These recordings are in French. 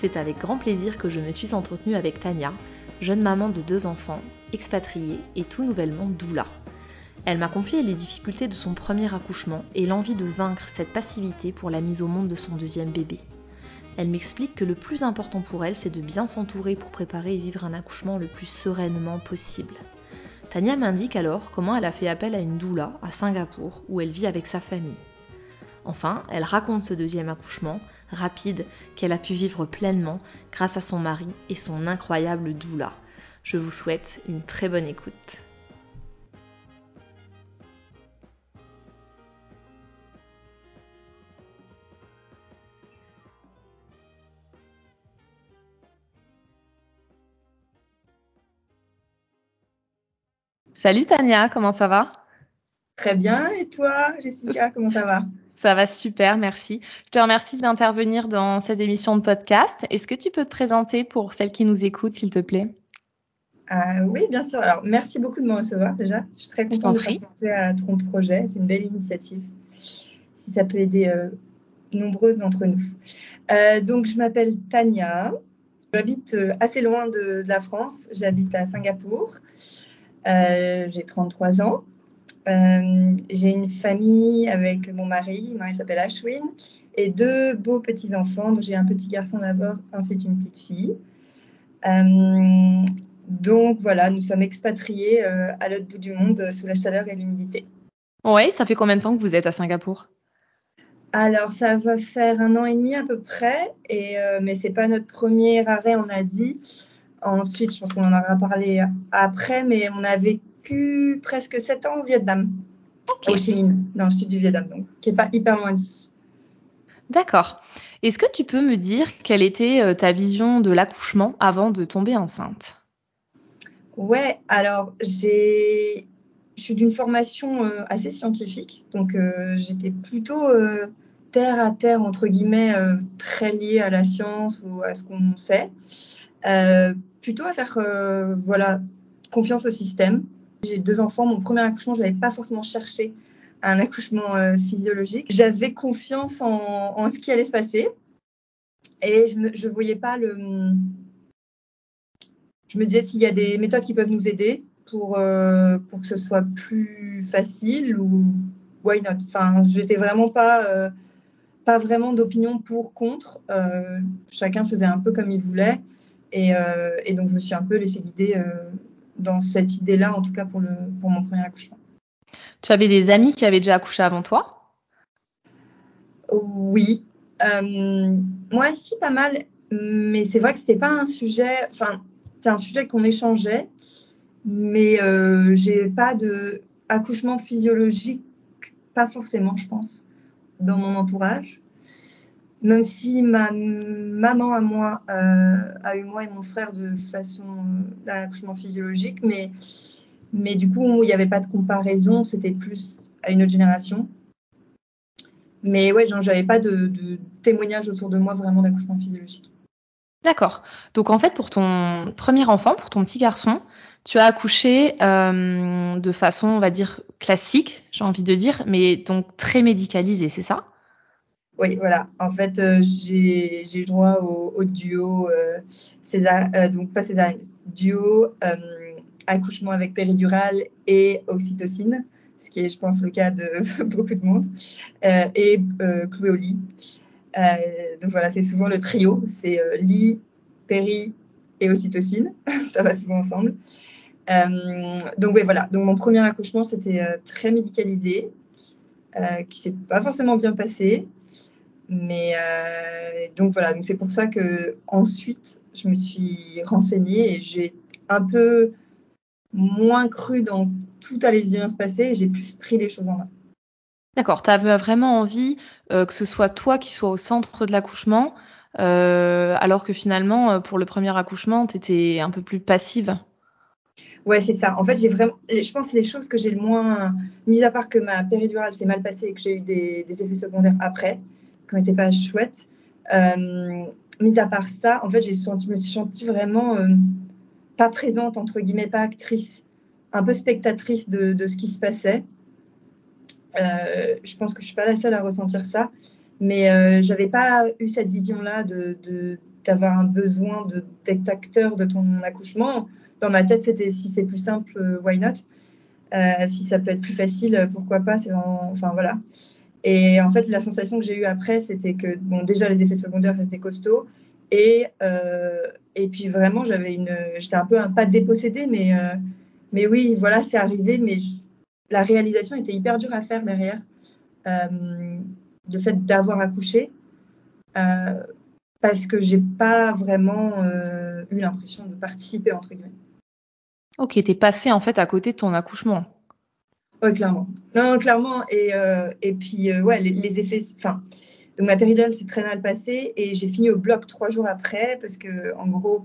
C'est avec grand plaisir que je me suis entretenue avec Tania, jeune maman de deux enfants, expatriée et tout nouvellement doula. Elle m'a confié les difficultés de son premier accouchement et l'envie de vaincre cette passivité pour la mise au monde de son deuxième bébé. Elle m'explique que le plus important pour elle, c'est de bien s'entourer pour préparer et vivre un accouchement le plus sereinement possible. Tania m'indique alors comment elle a fait appel à une doula à Singapour où elle vit avec sa famille. Enfin, elle raconte ce deuxième accouchement, rapide, qu'elle a pu vivre pleinement grâce à son mari et son incroyable doula. Je vous souhaite une très bonne écoute. Salut Tania, comment ça va? Très bien, et toi Jessica, comment ça va? Ça va super, merci. Je te remercie d'intervenir dans cette émission de podcast. Est-ce que tu peux te présenter pour celles qui nous écoutent, s'il te plaît? Euh, Oui, bien sûr. Alors, merci beaucoup de me recevoir déjà. Je suis très contente de participer à ton projet. C'est une belle initiative. Si ça peut aider euh, nombreuses d'entre nous. Euh, donc, je m'appelle Tania. J'habite assez loin de, de la France. J'habite à Singapour. J'ai 33 ans. Euh, j'ai une famille avec mon mari, il s'appelle Ashwin, et deux beaux petits-enfants. Donc j'ai un petit garçon d'abord, ensuite une petite fille. Euh, donc voilà, nous sommes expatriés euh, à l'autre bout du monde sous la chaleur et l'humidité. Oui, ça fait combien de temps que vous êtes à Singapour? Alors, ça va faire un an et demi à peu près, et, euh, mais c'est pas notre premier arrêt en Asie. Ensuite, je pense qu'on en aura parlé après, mais on presque 7 ans au Vietnam, au Chi Minh, dans le sud du Vietnam, donc qui n'est pas hyper loin d'ici. D'accord. Est-ce que tu peux me dire quelle était euh, ta vision de l'accouchement avant de tomber enceinte? Ouais, alors j'ai, je suis d'une formation euh, assez scientifique, donc euh, j'étais plutôt terre à terre entre guillemets, très liée à la science ou à ce qu'on sait, plutôt à faire voilà confiance au système. J'ai deux enfants. Mon premier accouchement, je n'avais pas forcément cherché un accouchement euh, physiologique. J'avais confiance en, ce qui allait se passer et je ne voyais pas le. Je me disais s'il y a des méthodes qui peuvent nous aider pour, euh, pour que ce soit plus facile ou why not? Enfin, je n'étais vraiment pas, euh, pas vraiment d'opinion pour, contre. chacun faisait un peu comme il voulait. Et, et, donc, je me suis un peu laissée guider dans cette idée-là, en tout cas pour, le, pour mon premier accouchement. Tu avais des amis qui avaient déjà accouché avant toi? Oui. Euh, moi aussi, pas mal. Mais c'est vrai que c'était pas un sujet. Enfin, c'est un sujet qu'on échangeait. Mais euh, j'ai pas de accouchement physiologique, pas forcément, je pense, dans mon entourage même si ma maman à moi euh, a eu moi et mon frère de façon euh, d'accouchement physiologique, mais, mais du coup, il n'y avait pas de comparaison, c'était plus à une autre génération. Mais ouais, j'avais pas de, de témoignage autour de moi vraiment d'accouchement physiologique. D'accord. Donc en fait, pour ton premier enfant, pour ton petit garçon, tu as accouché euh, de façon, on va dire, classique, j'ai envie de dire, mais donc très médicalisée, c'est ça? Oui, voilà. En fait, euh, j'ai eu droit au, duo euh, César, euh, donc pas César, duo accouchement avec péridurale et oxytocine, ce qui est, je pense, le cas de beaucoup de monde, et cloué au lit. donc voilà, c'est souvent le trio, c'est lit, péri et ocytocine. ça va souvent ensemble. Euh, donc oui, voilà. Donc mon premier accouchement, c'était euh, très médicalisé, euh, qui s'est pas forcément bien passé. Mais euh, donc voilà, donc c'est pour ça que ensuite je me suis renseignée et j'ai un peu moins cru dans tout allait bien se passer et j'ai plus pris les choses en main. D'accord, tu avais vraiment envie euh, que ce soit toi qui sois au centre de l'accouchement, euh, alors que finalement, pour le premier accouchement, tu étais un peu plus passive? Ouais, c'est ça. En fait, j'ai vraiment, je pense que les choses que j'ai le moins, mis à part que ma péridurale s'est mal passée et que j'ai eu des, des, effets secondaires après, qui n'étaient pas chouettes, euh, mis à part ça, en fait, senti, je me suis sentie vraiment euh, pas présente, entre guillemets, pas actrice, un peu spectatrice de, ce qui se passait. Euh, je pense que je suis pas la seule à ressentir ça, mais j'avais pas eu cette vision-là de, d'avoir un besoin d'être acteur de ton accouchement. Dans ma tête, c'était si c'est plus simple, why not? Si ça peut être plus facile, pourquoi pas enfin voilà. Et en fait, la sensation que j'ai eue après, c'était que bon, déjà les effets secondaires restaient costauds, et euh, et puis vraiment, j'avais une, j'étais un peu un pas dépossédée, mais euh, mais oui, voilà, c'est arrivé, mais la réalisation était hyper dure à faire derrière. Euh, le fait d'avoir accouché, euh, parce que j'ai pas vraiment euh, eu l'impression de participer entre guillemets. Ok, t'es passé en fait à côté de ton accouchement. Oui, clairement. Non, clairement. Et, euh, et puis, euh, ouais, les, effets. Enfin, donc ma péridurale s'est très mal passée et j'ai fini au bloc trois jours après parce que, en gros,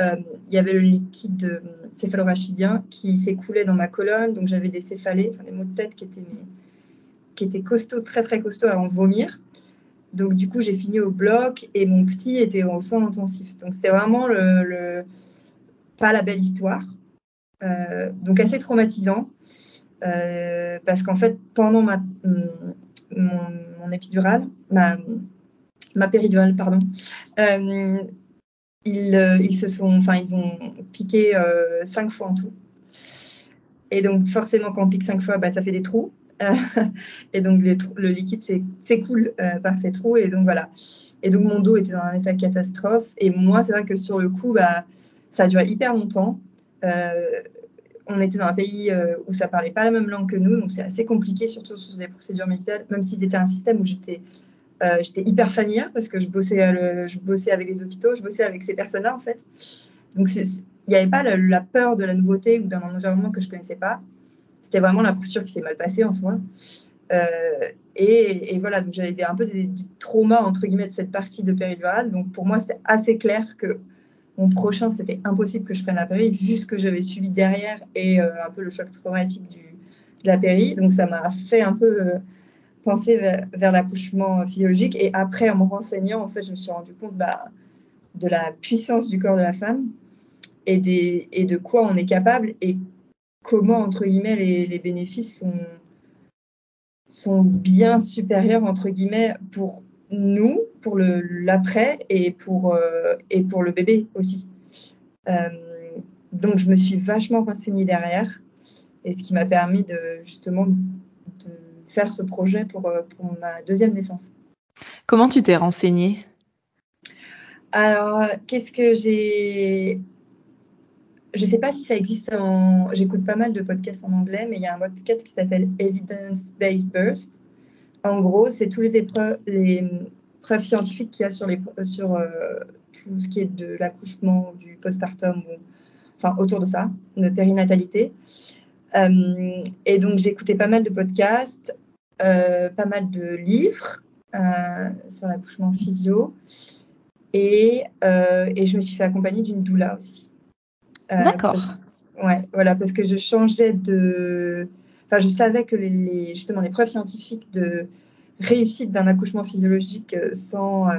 euh, il y avait le liquide céphalorachidien qui s'écoulait dans ma colonne. Donc j'avais des céphalées, des maux de tête qui étaient, qui étaient costauds, très très costauds à en vomir. Donc du coup, j'ai fini au bloc et mon petit était en soins intensifs. Donc c'était vraiment le, le, pas la belle histoire. Donc assez traumatisant. Euh, parce qu'en fait, pendant ma, mon, mon épidurale, ma, péridurale, pardon, euh, ils, euh, ils, se sont, enfin, ils ont piqué cinq fois en tout. Et donc, forcément, quand on pique cinq fois, bah, ça fait des trous. et donc, le, liquide s'écoule par ces trous. Et donc, voilà. Et donc, mon dos était dans un état catastrophe. Et moi, c'est vrai que sur le coup, bah, ça a duré hyper longtemps. On était dans un pays euh, où ça parlait pas la même langue que nous, donc c'est assez compliqué, surtout sur des procédures médicales, même si c'était un système où j'étais euh, j'étais hyper familière parce que je bossais, le, je bossais avec les hôpitaux, je bossais avec ces personnes-là en fait. Donc il n'y avait pas la, peur de la nouveauté ou d'un environnement que je connaissais pas. C'était vraiment la posture qui s'est mal passée en soi. Euh, et, voilà, donc j'avais un peu des, traumas entre guillemets de cette partie de péridurale. Donc pour moi, c'était assez clair que mon prochain, c'était impossible que je prenne la péri, vu ce que j'avais subi derrière et euh, un peu le choc traumatique de la péri. Donc, ça m'a fait un peu euh, penser vers, l'accouchement physiologique. Et après, en me renseignant, en fait, je me suis rendu compte bah, de la puissance du corps de la femme et de quoi on est capable et comment, entre guillemets, les, les bénéfices sont, sont bien supérieurs, entre guillemets, pour nous pour l'après et pour euh, et pour le bébé aussi. Euh, donc je me suis vachement renseignée derrière et ce qui m'a permis de justement de faire ce projet pour, euh, pour ma deuxième naissance. Comment tu t'es renseignée? Alors qu'est-ce que j'ai je sais pas si ça existe en. J'écoute pas mal de podcasts en anglais, mais il y a un podcast qui s'appelle Evidence Based Burst en gros, c'est tous les épreuves, les preuves scientifiques qu'il y a sur, les, sur euh, tout ce qui est de l'accouchement, du postpartum, enfin autour de ça, de périnatalité. Euh, et donc j'ai écouté pas mal de podcasts, euh, pas mal de livres euh, sur l'accouchement physio, et, euh, et, je me suis fait accompagner d'une doula aussi. Euh, D'accord. Ouais, voilà, parce que je changeais de Enfin, je savais que les, les, justement les preuves scientifiques de réussite d'un accouchement physiologique sans, euh,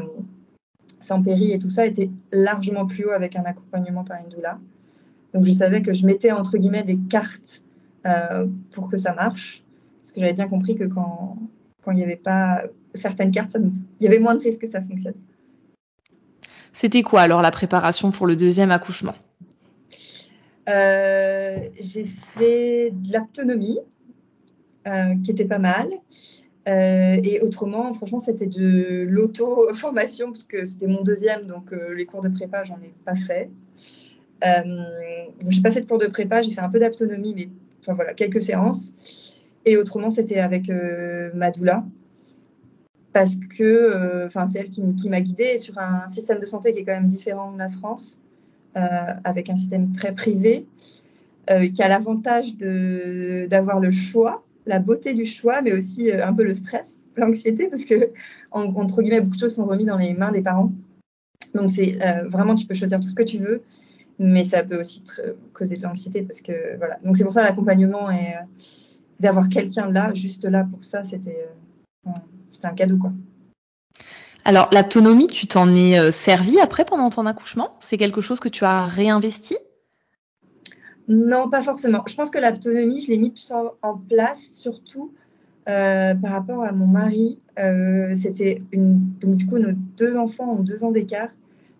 sans péri et tout ça étaient largement plus haut avec un accompagnement par une doula. Donc je savais que je mettais entre guillemets des cartes euh, pour que ça marche, parce que j'avais bien compris que quand quand il n'y avait pas certaines cartes, il y avait moins de risques que ça fonctionne. C'était quoi alors la préparation pour le deuxième accouchement? Euh, J'ai fait de l'autonomie, euh, qui était pas mal. et autrement, franchement, c'était de l'auto-formation parce que c'était mon deuxième, donc les cours de prépa, j'en ai pas fait. Euh, j'ai pas fait de cours de prépa, j'ai fait un peu d'autonomie, mais enfin voilà, quelques séances. Et autrement, c'était avec euh, Madoula, parce que euh, enfin c'est elle qui, qui m'a guidée sur un système de santé qui est quand même différent de la France, euh, avec un système très privé, euh, qui a l'avantage d'avoir le choix, la beauté du choix, mais aussi un peu le stress, l'anxiété, parce que en, entre guillemets beaucoup de choses sont remises dans les mains des parents. Donc c'est vraiment tu peux choisir tout ce que tu veux mais ça peut aussi causer de l'anxiété parce que voilà. Donc c'est pour ça l'accompagnement et euh, d'avoir quelqu'un là, juste là pour ça, c'était euh, un cadeau quoi. Alors l'autonomie, tu t'en es euh, servi après pendant ton accouchement? C'est quelque chose que tu as réinvesti? Non, pas forcément. Je pense que l'autonomie, je l'ai mis plus en, place surtout euh, par rapport à mon mari. Euh, c'était une donc du coup nos deux enfants ont deux ans d'écart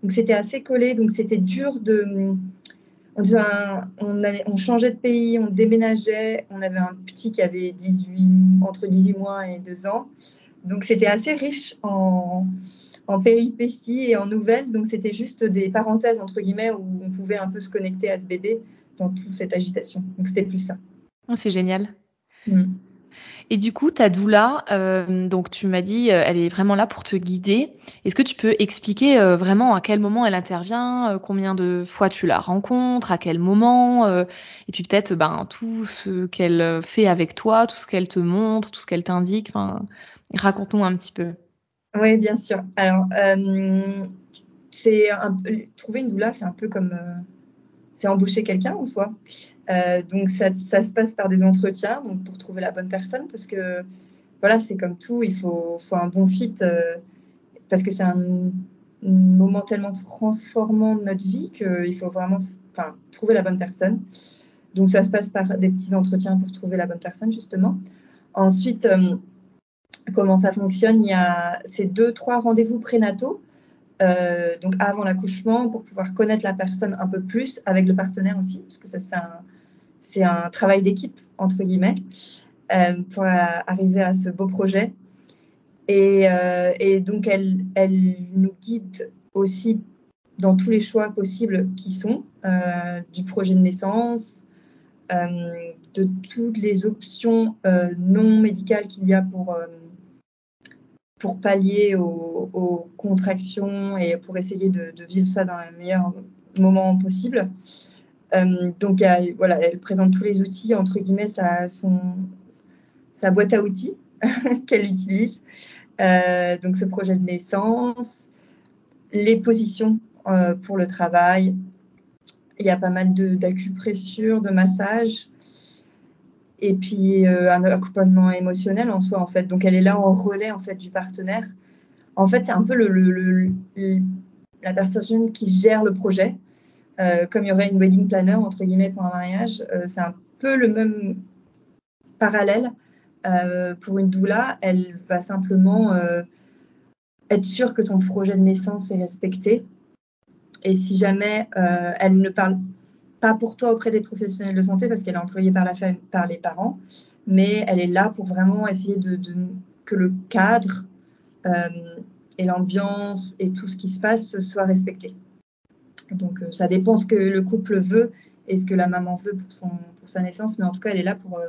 donc c'était assez collé, donc c'était dur de. On, on, on, changeait de pays, on déménageait, on avait un petit qui avait 18, entre 18 mois et 2 ans. Donc c'était assez riche en péripéties et en nouvelles. Donc c'était juste des parenthèses, entre guillemets, où on pouvait un peu se connecter à ce bébé dans toute cette agitation. Donc c'était plus ça. Oh, c'est génial. Mm. Et du coup, ta doula, euh, donc tu m'as dit, euh, elle est vraiment là pour te guider. Est-ce que tu peux expliquer euh, vraiment à quel moment elle intervient, combien de fois tu la rencontres, à quel moment, et puis peut-être ben tout ce qu'elle fait avec toi, tout ce qu'elle te montre, tout ce qu'elle t'indique. Raconte-nous un petit peu. Oui, bien sûr. Alors, c'est trouver une doula, c'est un peu comme embaucher quelqu'un en soi. Euh, donc ça, se passe par des entretiens donc pour trouver la bonne personne parce que voilà c'est comme tout il faut, un bon fit euh, parce que c'est un, un, moment tellement transformant de notre vie qu'il faut vraiment enfin, trouver la bonne personne. Donc ça se passe par des petits entretiens pour trouver la bonne personne justement. Ensuite euh, comment ça fonctionne? Il y a ces deux trois rendez-vous prénataux euh, donc avant l'accouchement pour pouvoir connaître la personne un peu plus avec le partenaire aussi parce que ça c'est un un travail d'équipe, entre guillemets, euh, pour arriver à ce beau projet. Et, euh, et, donc, elle, elle nous guide aussi dans tous les choix possibles qui sont du projet de naissance, de toutes les options non médicales qu'il y a pour, pour pallier aux, contractions et pour essayer de, vivre ça dans le meilleur moment possible. Euh, donc, elle, voilà, elle présente tous les outils, entre guillemets, sa, boîte à outils qu'elle utilise. Euh, donc, ce projet de naissance, les positions euh, pour le travail. Il y a pas mal d'acupressure, de, de massage. Et puis, euh, un accompagnement émotionnel en soi, en fait. Donc, elle est là en relais, en fait, du partenaire. En fait, c'est un peu la personne qui gère le projet euh, comme il y aurait une wedding planner entre guillemets pour un mariage, euh, c'est un peu le même parallèle. Pour une doula, elle va simplement être sûre que ton projet de naissance est respecté. Et si jamais elle ne parle pas pour toi auprès des professionnels de santé parce qu'elle est employée par, la famille, par les parents, mais elle est là pour vraiment essayer de, de que le cadre euh, et l'ambiance et tout ce qui se passe soit respecté. Donc euh, ça dépend ce que le couple veut et ce que la maman veut pour, son, pour sa naissance, mais en tout cas, elle est là pour, euh,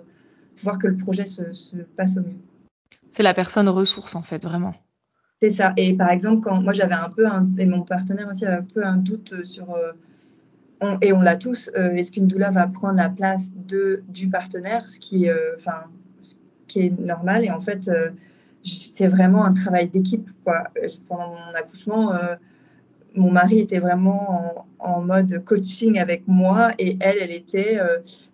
voir que le projet se, se passe au mieux. C'est la personne ressource en fait, vraiment. C'est ça. Et par exemple, quand moi j'avais un peu, un, et mon partenaire aussi avait un peu un doute sur, et on l'a tous, euh, est-ce qu'une doula va prendre la place du partenaire, ce qui, euh, ce qui est normal. Et en fait, euh, c'est vraiment un travail d'équipe. Pendant mon accouchement, mon mari était vraiment en, mode coaching avec moi et elle, elle était,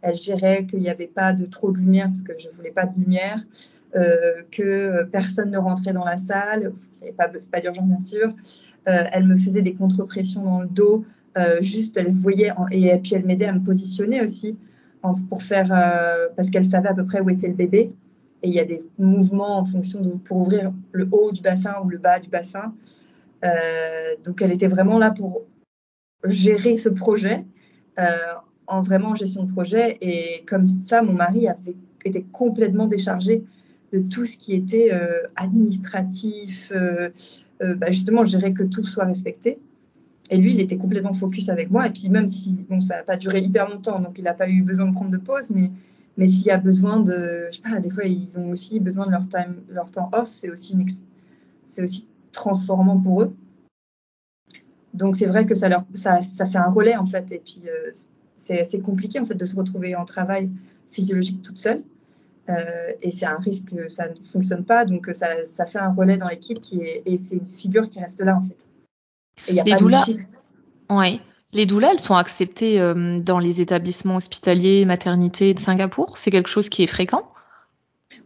elle gérait qu'il n'y avait pas de trop de lumière parce que je voulais pas de lumière, que personne ne rentrait dans la salle, c'est pas, pas d'urgence bien sûr. Elle me faisait des contre-pressions dans le dos, juste elle voyait et, puis elle m'aidait à me positionner aussi pour faire euh, parce qu'elle savait à peu près où était le bébé et il y a des mouvements en fonction de pour ouvrir le haut du bassin ou le bas du bassin. Euh, donc elle était vraiment là pour gérer ce projet, euh, en vraiment gestion de projet. Et comme ça, mon mari avait été complètement déchargé de tout ce qui était administratif, bah, justement, gérer que tout soit respecté. Et lui, il était complètement focus avec moi. Et puis même si bon, ça n'a pas duré hyper longtemps, donc il n'a pas eu besoin de prendre de pause, mais, mais s'il y a besoin de, je sais pas, des fois ils ont aussi besoin de leur, time, leur temps off, c'est aussi, aussi transformant pour eux. Donc c'est vrai que ça, leur, ça, ça, fait un relais en fait. Et puis euh, c'est assez compliqué en fait de se retrouver en travail physiologique toute seule. Euh, et c'est un risque que ça ne fonctionne pas. Donc ça, ça fait un relais dans l'équipe et c'est une figure qui reste là en fait. Et il n'y a les pas doulas, de ouais. Les doulas, elles sont acceptées euh, dans les établissements hospitaliers, maternités de Singapour. C'est quelque chose qui est fréquent?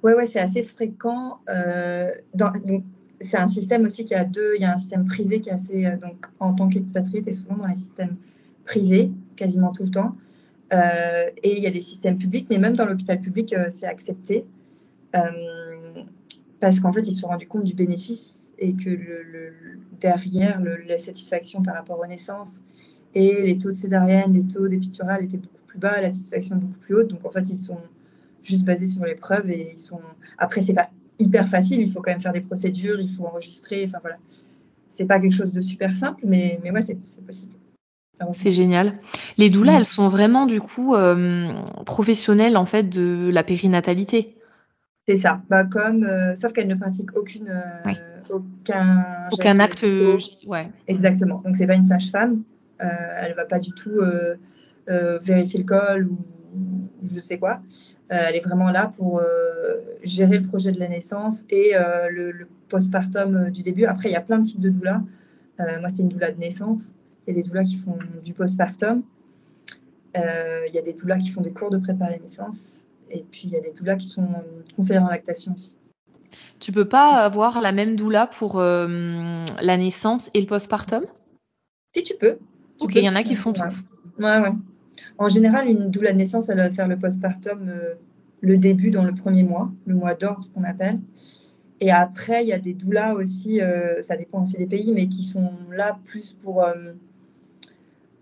Oui, ouais, c'est assez fréquent. Euh, dans, donc, c'est un système aussi qui a deux. Il y a un système privé qui est assez. Euh, donc, en tant qu'expatrié, et souvent dans les systèmes privés, quasiment tout le temps. Euh, et il y a les systèmes publics, mais même dans l'hôpital public, euh, c'est accepté. parce qu'en fait, ils se sont rendus compte du bénéfice et que le, derrière, la satisfaction par rapport aux naissances et les taux de césarienne, les taux d'épiturale étaient beaucoup plus bas, la satisfaction beaucoup plus haute. Donc, en fait, ils sont juste basés sur les preuves et ils sont. Après, c'est pas hyper facile. Il faut quand même faire des procédures, il faut enregistrer. Enfin voilà, c'est pas quelque chose de super simple, mais mais ouais, c'est possible. C'est génial. Les doulas, mm. elles sont vraiment du coup euh, professionnelles en fait de la périnatalité. C'est ça. Bah comme, euh, sauf qu'elles ne pratiquent aucune, euh, aucun, aucun acte. Ouais. Exactement. Donc c'est pas une sage-femme. elle va pas du tout vérifier le col ou je sais quoi. Euh, elle est vraiment là pour euh, gérer le projet de la naissance et euh, le, postpartum du début. Après, il y a plein de types de doulas. moi, c'était une doula de naissance. Il y a des doulas qui font du postpartum. il y a des doulas qui font des cours de prépa à la naissance. Et puis, il y a des doulas qui sont conseillères en lactation aussi. Tu peux pas avoir la même doula pour la naissance et le postpartum? Si, tu peux. ok, il y en a qui font tout. Ouais, ouais. En général, une doula de naissance, elle va faire le postpartum euh, le début dans le premier mois, le mois d'or, ce qu'on appelle. Et après, il y a des doulas aussi, euh, ça dépend aussi des pays, mais qui sont là plus pour, euh,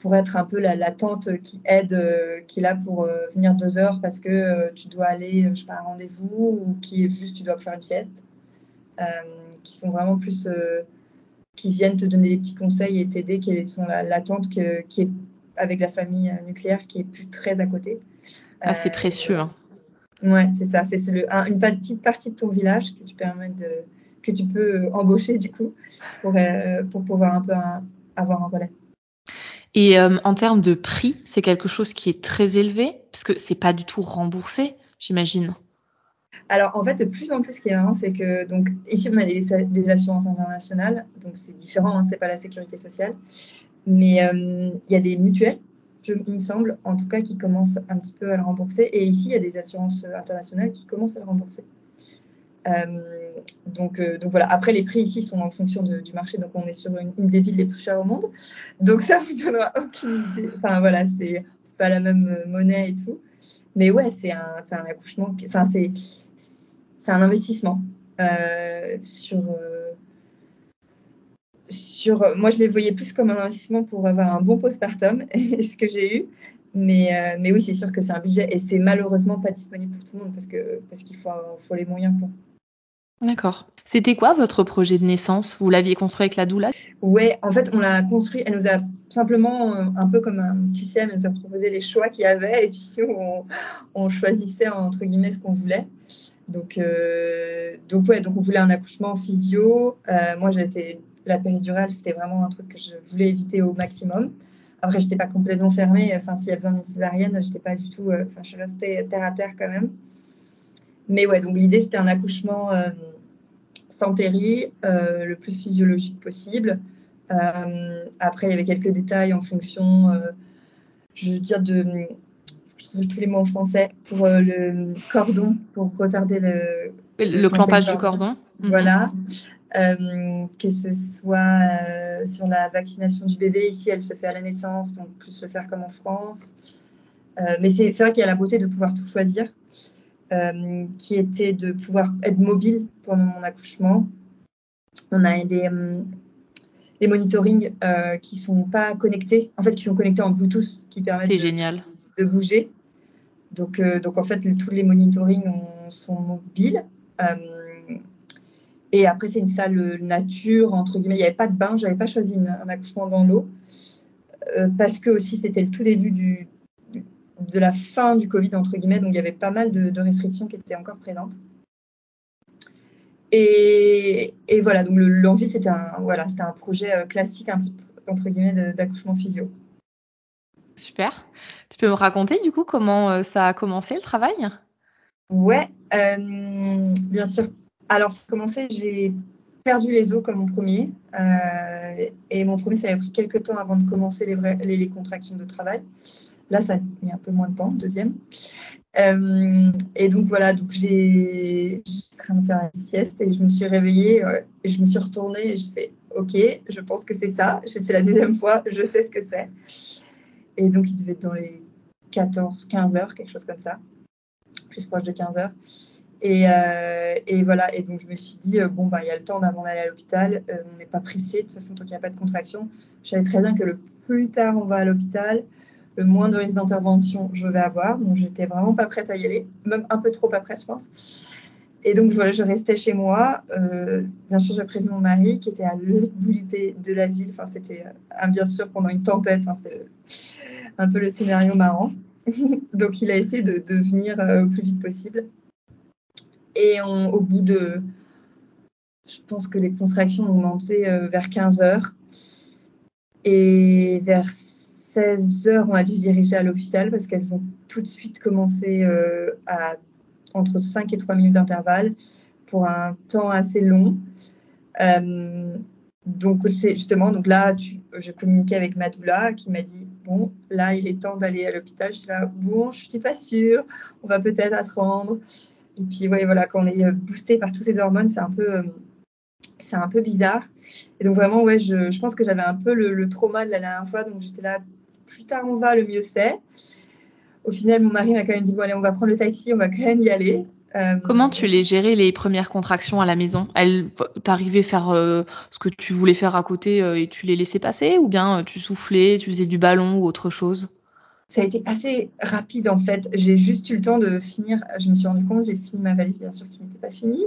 pour être un peu la, tante qui aide, qui est là pour venir deux heures parce que tu dois aller, je sais pas, à un rendez-vous ou qui est juste, tu dois faire une sieste. qui sont vraiment plus, qui viennent te donner des petits conseils et t'aider, qui sont la, tante qui est avec la famille euh, nucléaire qui est plus très à côté. Ah, c'est euh, précieux. Hein. Ouais, c'est ça. C'est une petite partie de ton village que tu permets de, que tu peux embaucher du coup pour, euh, pour pouvoir un peu avoir un relais. Et en termes de prix, c'est quelque chose qui est très élevé parce que c'est pas du tout remboursé, j'imagine. Alors en fait, de plus en plus, ce qui est marrant, c'est que donc ici on a des, assurances internationales, donc c'est différent, hein, c'est pas la sécurité sociale, mais euh, il y a des mutuelles, il me semble, en tout cas, qui commencent un petit peu à le rembourser. Et ici, il y a des assurances internationales qui commencent à le rembourser. Euh, donc, euh, donc voilà. Après, les prix ici sont en fonction du marché. Donc, on est sur une, des villes les plus chères au monde. Donc, ça vous donnera aucune idée. Enfin, voilà, c'est pas la même monnaie et tout. Mais ouais, c'est un, accouchement. Enfin, c'est un investissement sur moi, je les voyais plus comme un investissement pour avoir un bon postpartum, ce que j'ai eu. Mais, euh, oui, c'est sûr que c'est un budget et c'est malheureusement pas disponible pour tout le monde parce qu'il faut les moyens pour. D'accord. C'était quoi votre projet de naissance? Vous l'aviez construit avec la doula? Ouais, en fait, on l'a construit. Elle nous a simplement, euh, un peu comme un QC, elle nous a proposé les choix qu'il y avait et puis on, on choisissait entre guillemets ce qu'on voulait. Donc, euh, donc ouais, donc on voulait un accouchement physio. moi, j'étais la péridurale, c'était vraiment un truc que je voulais éviter au maximum. Après, je n'étais pas complètement fermée. Enfin, s'il y a besoin d'une césarienne, j'étais pas du tout. Euh, enfin, je restée terre à terre quand même. Mais ouais, donc l'idée, c'était un accouchement euh, sans péri, euh, le plus physiologique possible. après, il y avait quelques détails en fonction, je veux dire, de. Je trouve tous les mots en français. Pour le cordon, pour retarder le. Le, clampage du cordon. Voilà. Euh, que ce soit euh, sur la vaccination du bébé. Ici, elle se fait à la naissance, donc plus se faire comme en France. Euh, mais c'est vrai qu'il y a la beauté de pouvoir tout choisir, qui était de pouvoir être mobile pendant mon accouchement. On a des, des monitorings qui sont pas connectés, en fait, qui sont connectés en Bluetooth, qui permettent de, génial. de bouger. Donc, donc en fait, tous les monitorings sont mobiles. et après, c'est une salle nature, entre guillemets. Il n'y avait pas de bain, j'avais pas choisi un accouchement dans l'eau. parce que aussi, c'était le tout début du, de la fin du Covid, entre guillemets, donc il y avait pas mal de, restrictions qui étaient encore présentes. Et, voilà, donc l'envie, c'était un, voilà, un projet classique, un peu, entre guillemets, d'accouchement physio. Super. Tu peux me raconter du coup comment euh, ça a commencé le travail? Ouais, euh, bien sûr. Alors, ça a commencé, j'ai perdu les os comme mon premier. Euh, et mon premier, ça a pris quelques temps avant de commencer les, les, contractions de travail. Là, ça a mis un peu moins de temps, deuxième. et donc voilà, donc j'ai train de faire une sieste et je me suis réveillée et je me suis retournée et je fais OK, je pense que c'est ça. C'est la deuxième fois, je sais ce que c'est. Et donc, il devait être dans les 14, 15 heures, quelque chose comme ça, plus proche de 15 heures. Et, euh, et, voilà, et donc je me suis dit, euh, bon, bah, il y a le temps d'avant d'aller à l'hôpital, euh, on n'est pas pressé, de toute façon, tant qu'il n'y a pas de contraction. Je savais très bien que le plus tard on va à l'hôpital, le moins de risques d'intervention je vais avoir. Donc, j'étais vraiment pas prête à y aller, même un peu trop pas prête, je pense. Et donc, voilà, je restais chez moi. bien sûr, j'ai prévenu mon mari qui était à l'autre bout de la ville. Enfin, c'était, bien sûr, pendant une tempête. Enfin, c'était un peu le scénario marrant. Donc, il a essayé de, venir euh, au plus vite possible. Et au bout de, je pense que les contractions ont augmenté euh, vers 15 heures. Et vers 16 heures, on a dû se diriger à l'hôpital parce qu'elles ont tout de suite commencé euh, à entre 5 et 3 minutes d'intervalle pour un temps assez long. donc, c'est justement, donc là, je communiquais avec Madoula qui m'a dit bon, là, il est temps d'aller à l'hôpital. Je suis là, bon, je suis pas sûre, on va peut-être attendre. Et puis, ouais, voilà, quand on est boosté par toutes ces hormones, c'est un peu, euh, c'est un peu bizarre. Et donc, vraiment, ouais, je, je pense que j'avais un peu le, trauma de la dernière fois. Donc, j'étais là, plus tard on va, le mieux c'est. Au final, mon mari m'a quand même dit, bon, allez, on va prendre le taxi, on va quand même y aller. Euh, Comment tu les gérais les premières contractions à la maison? Elle, t'arrivais faire euh, ce que tu voulais faire à côté euh, et tu les laissais passer, ou bien tu soufflais, tu faisais du ballon ou autre chose? Ça a été assez rapide en fait. J'ai juste eu le temps de finir. Je me suis rendu compte, j'ai fini ma valise, bien sûr, qui n'était pas finie.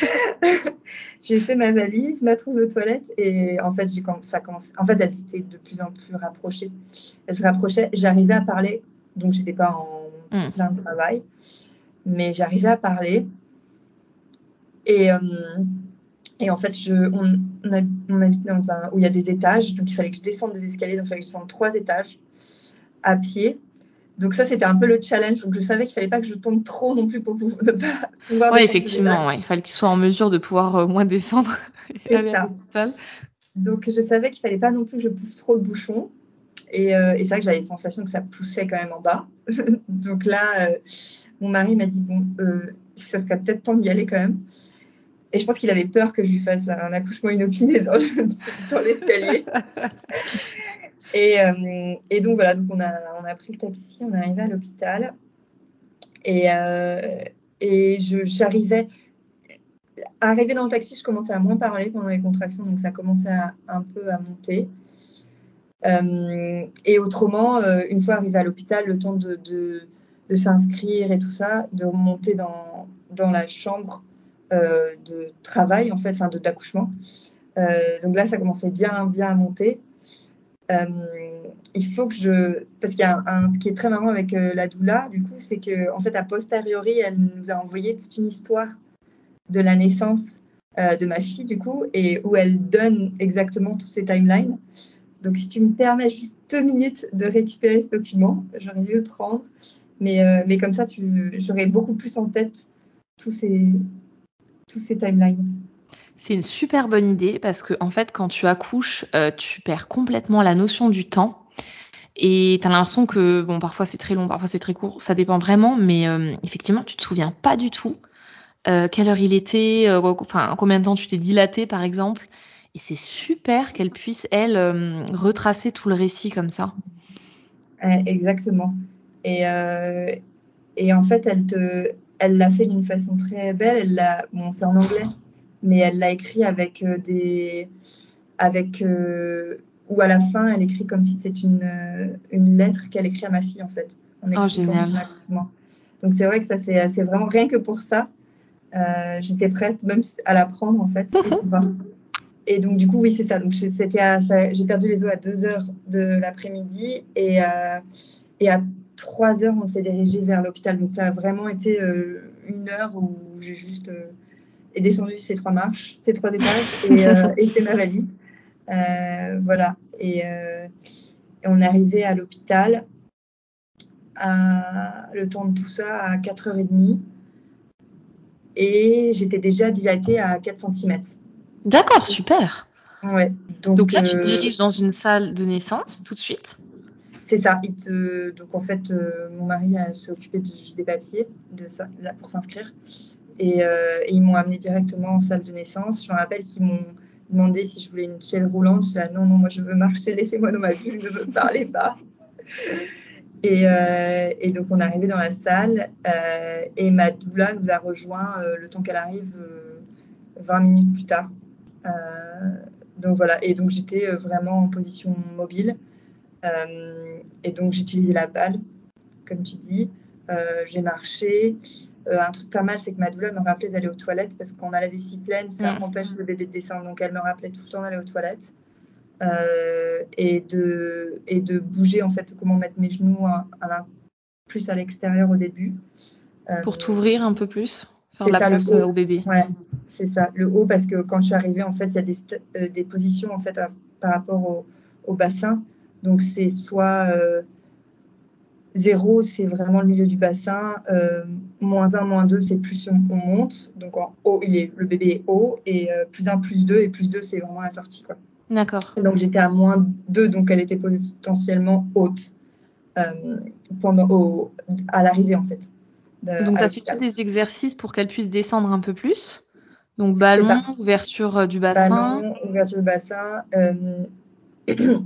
j'ai fait ma valise, ma trousse de toilette et en fait, j'ai ça commencé. En fait, elles étaient de plus en plus rapprochées. Elles se rapprochaient. J'arrivais à parler, donc j'étais pas en mmh. plein de travail mais j'arrivais à parler. Et, euh, et en fait, je, on, on, habitait dans un où il y a des étages, donc il fallait que je descende des escaliers, donc il fallait que je descende trois étages à pied. Donc ça, c'était un peu le challenge. Donc je savais qu'il fallait pas que je tombe trop non plus pour ne pas pouvoir. Oui, effectivement, ouais. il fallait qu'il soit en mesure de pouvoir euh, moins descendre. Et ça. Donc je savais qu'il fallait pas non plus que je pousse trop le bouchon. Et, euh, et c'est vrai que j'avais la sensation que ça poussait quand même en bas. donc là, euh, mon mari m'a dit bon, euh, ça serait peut-être temps d'y aller quand même. Et je pense qu'il avait peur que je lui fasse un accouchement inopiné dans, l'escalier. Et, euh, et, donc voilà, donc on a, pris le taxi, on est arrivé à l'hôpital. Et, euh, j'arrivais, arrivé dans le taxi, je commençais à moins parler pendant les contractions, donc ça commençait un peu à monter. Euh, et autrement, une fois arrivé à l'hôpital, le temps de, s'inscrire et tout ça, de remonter dans, la chambre de travail, en fait, enfin d'accouchement. Donc là, ça commençait bien, bien à monter. Euh, il faut que je. Parce qu'il y a un, ce qui est très marrant avec la doula, du coup, c'est que en fait, a posteriori, elle nous a envoyé toute une histoire de la naissance de ma fille, du coup, et où elle donne exactement tous ces timelines. Donc, si tu me permets juste deux minutes de récupérer ce document, j'aurais dû le prendre. Mais, euh, mais comme ça, j'aurais beaucoup plus en tête tous ces, tous ces timelines. C'est une super bonne idée parce que en fait, quand tu accouches, euh, tu perds complètement la notion du temps. Et tu as l'impression que, bon, parfois c'est très long, parfois c'est très court, ça dépend vraiment, mais euh, effectivement, tu te souviens pas du tout quelle heure il était, enfin, combien de temps tu t'es dilaté, par exemple. Et c'est super qu'elle puisse, elle, retracer tout le récit comme ça. exactement. Et, euh, et en fait, elle te, elle l'a fait d'une façon très belle. Elle l'a, bon, c'est en anglais, mais elle l'a écrit avec euh, des, avec euh, ou à la fin, elle écrit comme si c'était une, une lettre qu'elle écrit à ma fille en fait. oh génial. Donc c'est vrai que ça fait, c'est vraiment rien que pour ça. Euh, j'étais prête même à la prendre en fait. Et, donc du coup oui c'est ça. Donc j'ai perdu les os à 2 heures de l'après-midi et, euh, et à 3 heures on s'est dirigé vers l'hôpital. Donc ça a vraiment été euh, une heure où j'ai juste descendu ces trois marches, ces trois étages et, et fait ma valise. voilà. Et, et, on est arrivé à l'hôpital le temps de tout ça à 4h30 et j'étais déjà dilatée à 4 cm. D'accord, super. Ouais. Donc, là, tu te euh, diriges dans une salle de naissance tout de suite? C'est ça. Donc en fait, euh, mon mari s'est occupé de, des papiers de ça, là, pour s'inscrire. Et, euh, et, ils m'ont amené directement en salle de naissance. Je me rappelle qu'ils m'ont demandé si je voulais une chaise roulante. Je là, non, non, moi je veux marcher, laissez-moi dans ma bulle, ne me parlez pas. Et, donc, on est arrivé dans la salle euh, et ma doula nous a rejoint euh, le temps qu'elle arrive 20 minutes plus tard. donc voilà, et donc j'étais vraiment en position mobile. et donc j'utilisais la balle, comme tu dis. j'ai marché. Un truc pas mal, c'est que ma doula me rappelait d'aller aux toilettes parce qu'on a la vessie pleine, ça mm. empêche le bébé de descendre. Donc elle me rappelait tout le temps d'aller aux toilettes. Euh, et, de, et de bouger en fait comment mettre mes genoux à, plus à l'extérieur au début. Euh, Pour t'ouvrir un peu plus, faire de la place au bébé. Ouais, c'est ça, le haut parce que quand je suis arrivée en fait il y a des, euh, des positions en fait par rapport au, au, bassin. Donc c'est soit zéro, c'est vraiment le milieu du bassin. Moins 1, moins 2, c'est plus on, monte. Donc en haut, il est, le bébé est haut. Et plus 1, plus 2. Et plus 2, c'est vraiment la sortie. Quoi. D'accord. Donc j'étais à moins 2, donc elle était potentiellement haute euh, pendant, au, à l'arrivée en fait. donc tu as fait tous des exercices pour qu'elle puisse descendre un peu plus. Donc ballon, ouverture euh, du bassin. Ballon, ouverture du bassin. Euh, je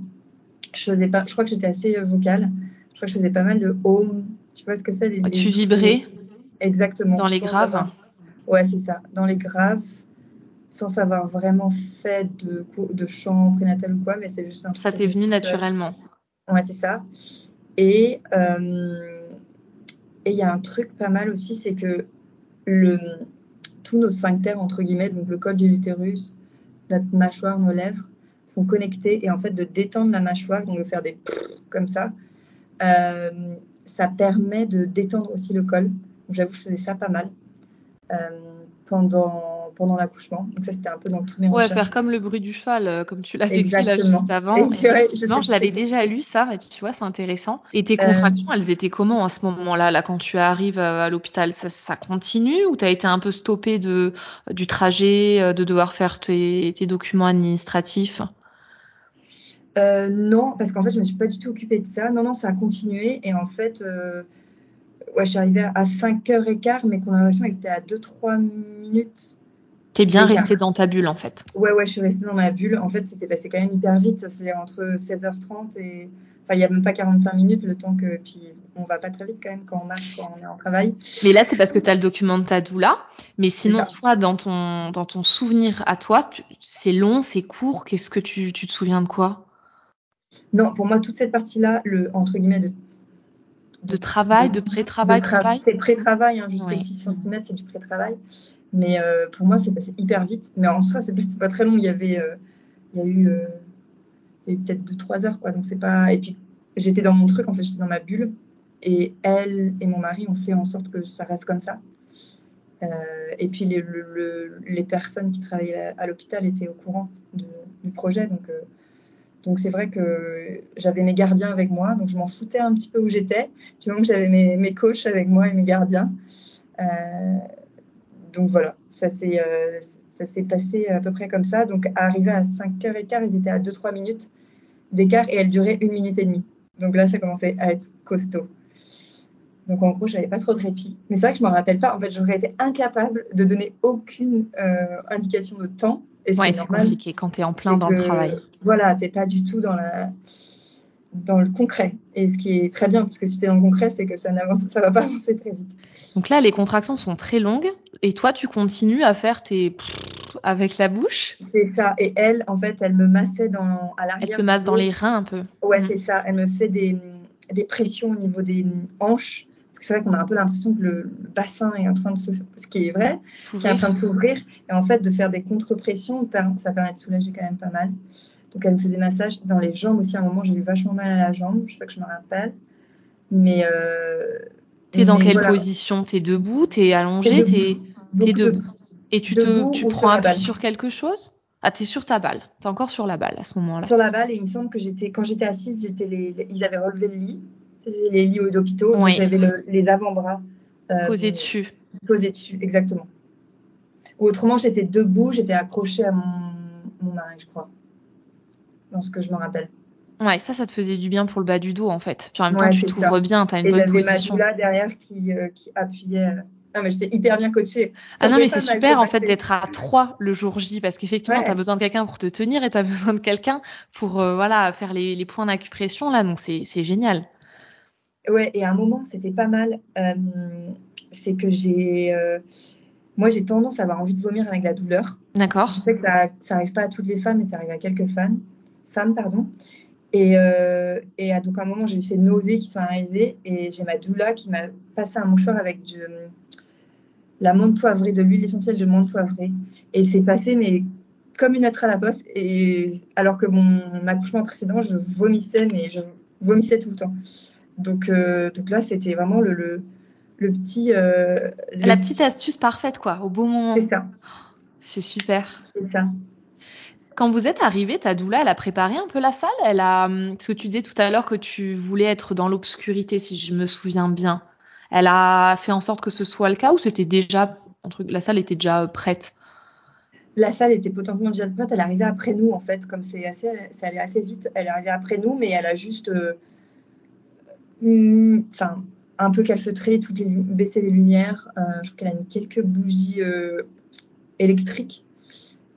faisais pas, je crois que j'étais assez vocale. Je crois que je faisais pas mal de home. Tu vois ce que c'est Tu vibrais. Exactement. Dans les graves. Ouais, c'est ça. Dans les graves sans avoir vraiment fait de, de chant prénatal ou quoi, mais c'est juste un Ça t'est venu naturellement. Ouais, c'est ça. Et euh, et il y a un truc pas mal aussi, c'est que le, tous nos sphincters, entre guillemets, donc le col de l'utérus, notre mâchoire, nos lèvres, sont connectés. Et en fait, de détendre la mâchoire, donc de faire des comme ça, euh, ça permet de détendre aussi le col. J'avoue, je faisais ça pas mal. Euh, pendant pendant l'accouchement. Donc ça, c'était un peu dans tous mes Ouais, faire comme le bruit du cheval, euh, comme tu l'as décrit là juste avant. Effectivement, je, l'avais déjà lu ça, et tu vois, c'est intéressant. Et tes contractions, elles étaient comment à ce moment-là, là, quand tu arrives à, l'hôpital? Ça, ça, continue ou tu as été un peu stoppé de, du trajet, euh, de devoir faire tes, tes documents administratifs? Euh, non, parce qu'en fait, je me suis pas du tout occupée de ça. Non, non, ça a continué. Et en fait, euh, ouais, je suis arrivée à 5h15, mais conversations c'était à 2-3 minutes T'es bien resté dans ta bulle en fait. Ouais, ouais, je suis restée dans ma bulle. En fait, c'était passé quand même hyper vite. C'est entre 16h30 et. Enfin, il n'y a même pas 45 minutes le temps que. Puis on va pas très vite quand même quand on marche, quand on est en travail. Mais là, c'est parce que tu as le document de ta doula. Mais sinon, toi, dans ton, dans ton souvenir à toi, c'est long, c'est court. Qu'est-ce que tu, tu te souviens de quoi? Non, pour moi, toute cette partie-là, le entre guillemets, de de travail, de, pré-travail, C'est pré-travail, hein, jusqu'à 6 cm, c'est du pré-travail. Mais euh, pour moi, c'est passé hyper vite. Mais en soi, c'est pas, pas très long. Il y avait, euh, il y a eu, euh, peut-être 2-3 heures, quoi. Donc c'est pas. Et puis j'étais dans mon truc, en fait, j'étais dans ma bulle. Et elle et mon mari ont fait en sorte que ça reste comme ça. et puis les, les, personnes qui travaillaient à, l'hôpital étaient au courant du projet. Donc donc c'est vrai que j'avais mes gardiens avec moi, donc je m'en foutais un petit peu où j'étais. Du moment que j'avais mes, coachs avec moi et mes gardiens. Euh, donc voilà, ça s'est euh, ça s'est passé à peu près comme ça. Donc arrivé à 5h15, ils étaient à 2-3 minutes d'écart et elle durait une minute et demie. Donc là, ça commençait à être costaud. Donc en gros, j'avais pas trop de répit. Mais c'est vrai que je m'en rappelle pas. En fait, j'aurais été incapable de donner aucune euh, indication de temps. Oui, c'est compliqué quand tu es en plein dans le travail. Voilà, tu n'es pas du tout dans la dans le concret. Et ce qui est très bien, parce que si tu es dans le concret, c'est que ça n'avance, ça va pas avancer très vite. Donc là, les contractions sont très longues, et toi, tu continues à faire tes avec la bouche? C'est ça. Et elle, en fait, elle me massait dans à l'arrière. Elle te masse dans les reins un peu. Ouais, mm. c'est ça. Elle me fait des, des pressions au niveau des hanches. C'est vrai qu'on a un peu l'impression que le, bassin est en train de se, ce qui est vrai, qui est en train de s'ouvrir. Et en fait, de faire des contre-pressions, ça permet de soulager quand même pas mal. Donc, elle me faisait massage dans les jambes aussi. À un moment, j'ai eu vachement mal à la jambe. Je sais que je me rappelle. Mais. Euh, T'es dans quelle position? T'es debout? T'es allongé? T'es debout. debout. Et tu, te, tu prends appui sur quelque chose? Ah, t'es sur ta balle. T'es encore sur la balle à ce moment-là. Sur la balle, et il me semble que j'étais, quand j'étais assise, j'étais les, ils avaient relevé le lit, les lits d'hôpitaux, oui. j'avais les avant-bras euh, posés dessus. Posés dessus, exactement. Ou autrement, j'étais debout, j'étais accrochée à mon, mon mari, je crois, dans ce que je me rappelle. Ouais, ça, ça te faisait du bien pour le bas du dos, en fait. Puis en même temps, tu t'ouvres bien, t'as une bonne position. Et j'avais ma derrière qui, euh, qui appuyait. Euh, non, mais j'étais hyper bien coachée. ah non, mais c'est super, en fait, d'être à trois le jour J, parce qu'effectivement, tu as besoin de quelqu'un pour te tenir et tu as besoin de quelqu'un pour, euh, voilà, faire les, les points d'acupression, là. Donc, c'est génial. Ouais, et à un moment, c'était pas mal. c'est que j'ai. moi, j'ai tendance à avoir envie de vomir avec la douleur. D'accord. Je sais que ça, ça arrive pas à toutes les femmes, mais ça arrive à quelques femmes. Femmes, pardon. Et, euh, et donc, à un moment, j'ai eu ces nausées qui sont arrivées et j'ai ma doula qui m'a passé un mouchoir avec de la menthe poivrée, de l'huile essentielle de menthe poivrée. Et c'est passé, mais comme une lettre à la poste. Et alors que mon accouchement précédent, je vomissais, mais je vomissais tout le temps. Donc, euh, donc là, c'était vraiment le, le, le petit. Euh, la petite astuce parfaite, quoi, au bon moment. C'est ça. C'est super. C'est ça. Quand vous êtes arrivé, ta doula, elle a préparé un peu la salle? Elle a, hum, ce que tu disais tout à l'heure que tu voulais être dans l'obscurité, si je me souviens bien. Elle a fait en sorte que ce soit le cas ou c'était déjà, la salle était déjà prête? La salle était potentiellement déjà prête. Elle est arrivée après nous, en fait, comme c'est assez, ça allait assez vite. Elle est arrivée après nous, mais elle a juste, euh, hum, enfin, un peu calfeutré, toutes les, baissé les lumières. Euh, je crois qu'elle a mis quelques bougies euh, électriques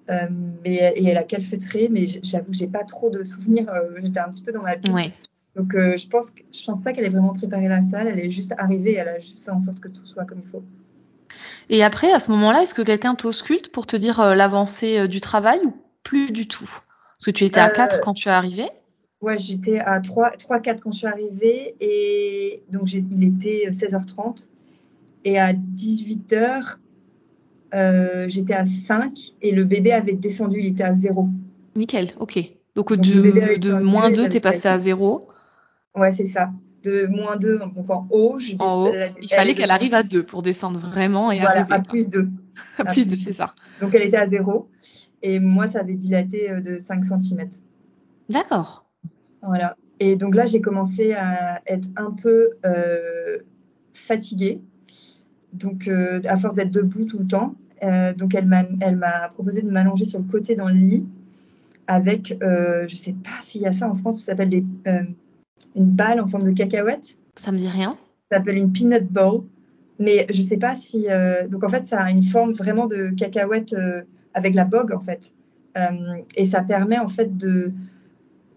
euh, mais, et elle a calfeutré, mais j'avoue, j'ai pas trop de souvenirs. J'étais un petit peu dans ma bulle. Donc, euh, je pense, je pense pas qu'elle ait vraiment préparé la salle. Elle est juste arrivée. Elle a juste fait en sorte que tout soit comme il faut. Et après, à ce moment-là, est-ce que quelqu'un t'ausculte pour te dire l'avancée du travail ou plus du tout? Parce que tu étais à 4 quand tu es arrivée Ouais, j'étais à 3, 3, 4 quand je suis arrivée. Et donc, il était 16h30. Et à 18h, euh, j'étais à 5 et le bébé avait descendu, il était à 0. Nickel, ok. Donc, de, de moins 2, t'es passé à 0. Ouais, c'est ça. De moins 2, donc en haut. Je en haut, il fallait qu'elle arrive à 2 pour descendre vraiment et voilà, à plus 2. à plus 2, c'est ça. Donc elle était à 0 et moi, ça avait dilaté euh, de 5 cm. D'accord. Voilà. Et donc là, j'ai commencé à être un peu euh, fatiguée donc euh, à force d'être debout tout le temps. Euh, donc elle m'a, proposé de m'allonger sur le côté dans le lit avec, je sais pas s'il y a ça en France, ça s'appelle une balle en forme de cacahuète. Ça me dit rien. Ça s'appelle une peanut ball. Mais je sais pas si. donc en fait, ça a une forme vraiment de cacahuète avec la bogue en fait. et ça permet en fait de,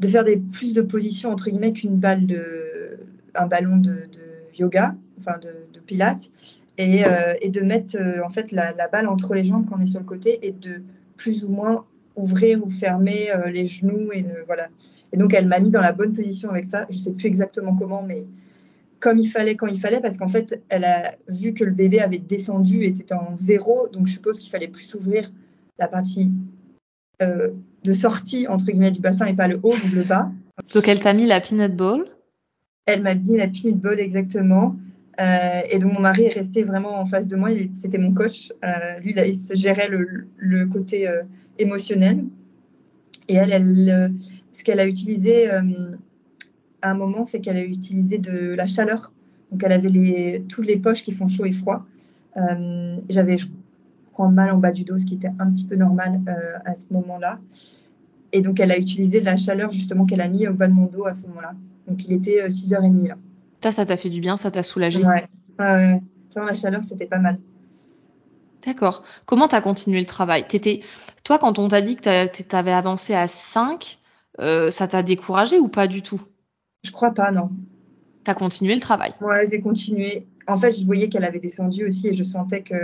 de faire plus de positions entre guillemets qu'une balle de. un ballon de, yoga, enfin de, de pilates. Euh, et, de mettre euh, en fait la, balle entre les jambes quand on est sur le côté et de plus ou moins ouvrir ou fermer euh, les genoux et voilà. Et donc elle m'a mis dans la bonne position avec ça. Je sais plus exactement comment, mais comme il fallait quand il fallait parce qu'en fait elle a vu que le bébé avait descendu et était en zéro, donc je suppose qu'il fallait plus ouvrir la partie de sortie entre guillemets du bassin et pas le haut, donc le bas. Donc elle t'a mis la peanut ball. Elle m'a mis la peanut ball exactement. Euh, et donc mon mari est resté vraiment en face de moi, c'était mon coach. Euh, lui, il se gérait le, côté euh, émotionnel. Et elle, elle ce qu'elle a utilisé à un moment, c'est qu'elle a utilisé de la chaleur. Donc elle avait les, toutes les poches qui font chaud et froid. J'avais, crois, mal en bas du dos, ce qui était un petit peu normal à ce moment-là. Et donc elle a utilisé la chaleur justement qu'elle a mis au bas de mon dos à ce moment-là. Donc il était 6h30 là. Ça, ça t'a fait du bien, ça t'a soulagé? Ouais. Sans la chaleur, c'était pas mal. D'accord. Comment tu as continué le travail? T'étais... Toi, quand on t'a dit que tu avais avancé à 5, euh, ça t'a découragé ou pas du tout? Je crois pas, non. Tu as continué le travail? Ouais, j'ai continué. En fait, je voyais qu'elle avait descendu aussi et je sentais que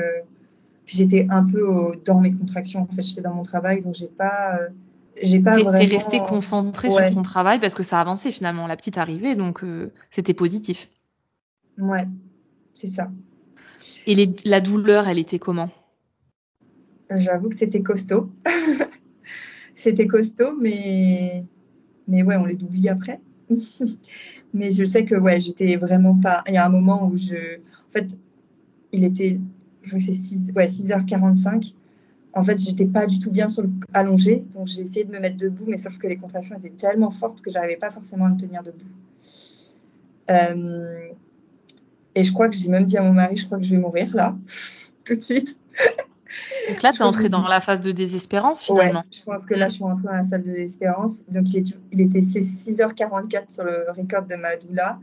j'étais un peu dans mes contractions. En fait, j'étais dans mon travail, donc j'ai pas. Euh, j'ai pas vraiment. T'es resté concentré sur ton travail parce que ça avançait finalement. La petite arrivée, donc euh, c'était positif. Ouais. c'est ça. Et les, la douleur, elle était comment? J'avoue que c'était costaud. c'était costaud, mais, mais ouais, on les oublie après. mais je sais que ouais, j'étais vraiment pas. Il y a un moment où je. En fait, il était. Je sais, 6, ouais, 6h45. En fait, j'étais pas du tout bien sur le, allongée, donc j'ai essayé de me mettre debout, mais sauf que les contractions étaient tellement fortes que j'arrivais pas forcément à me tenir debout. Euh, et je crois que j'ai même dit à mon mari, je crois que je vais mourir là, tout de suite. Donc là, tu es entrée dans la phase de désespérance finalement. Ouais, je pense que là, je suis entrée dans la salle de désespérance. Donc il, était 6h44 sur le record de ma doula.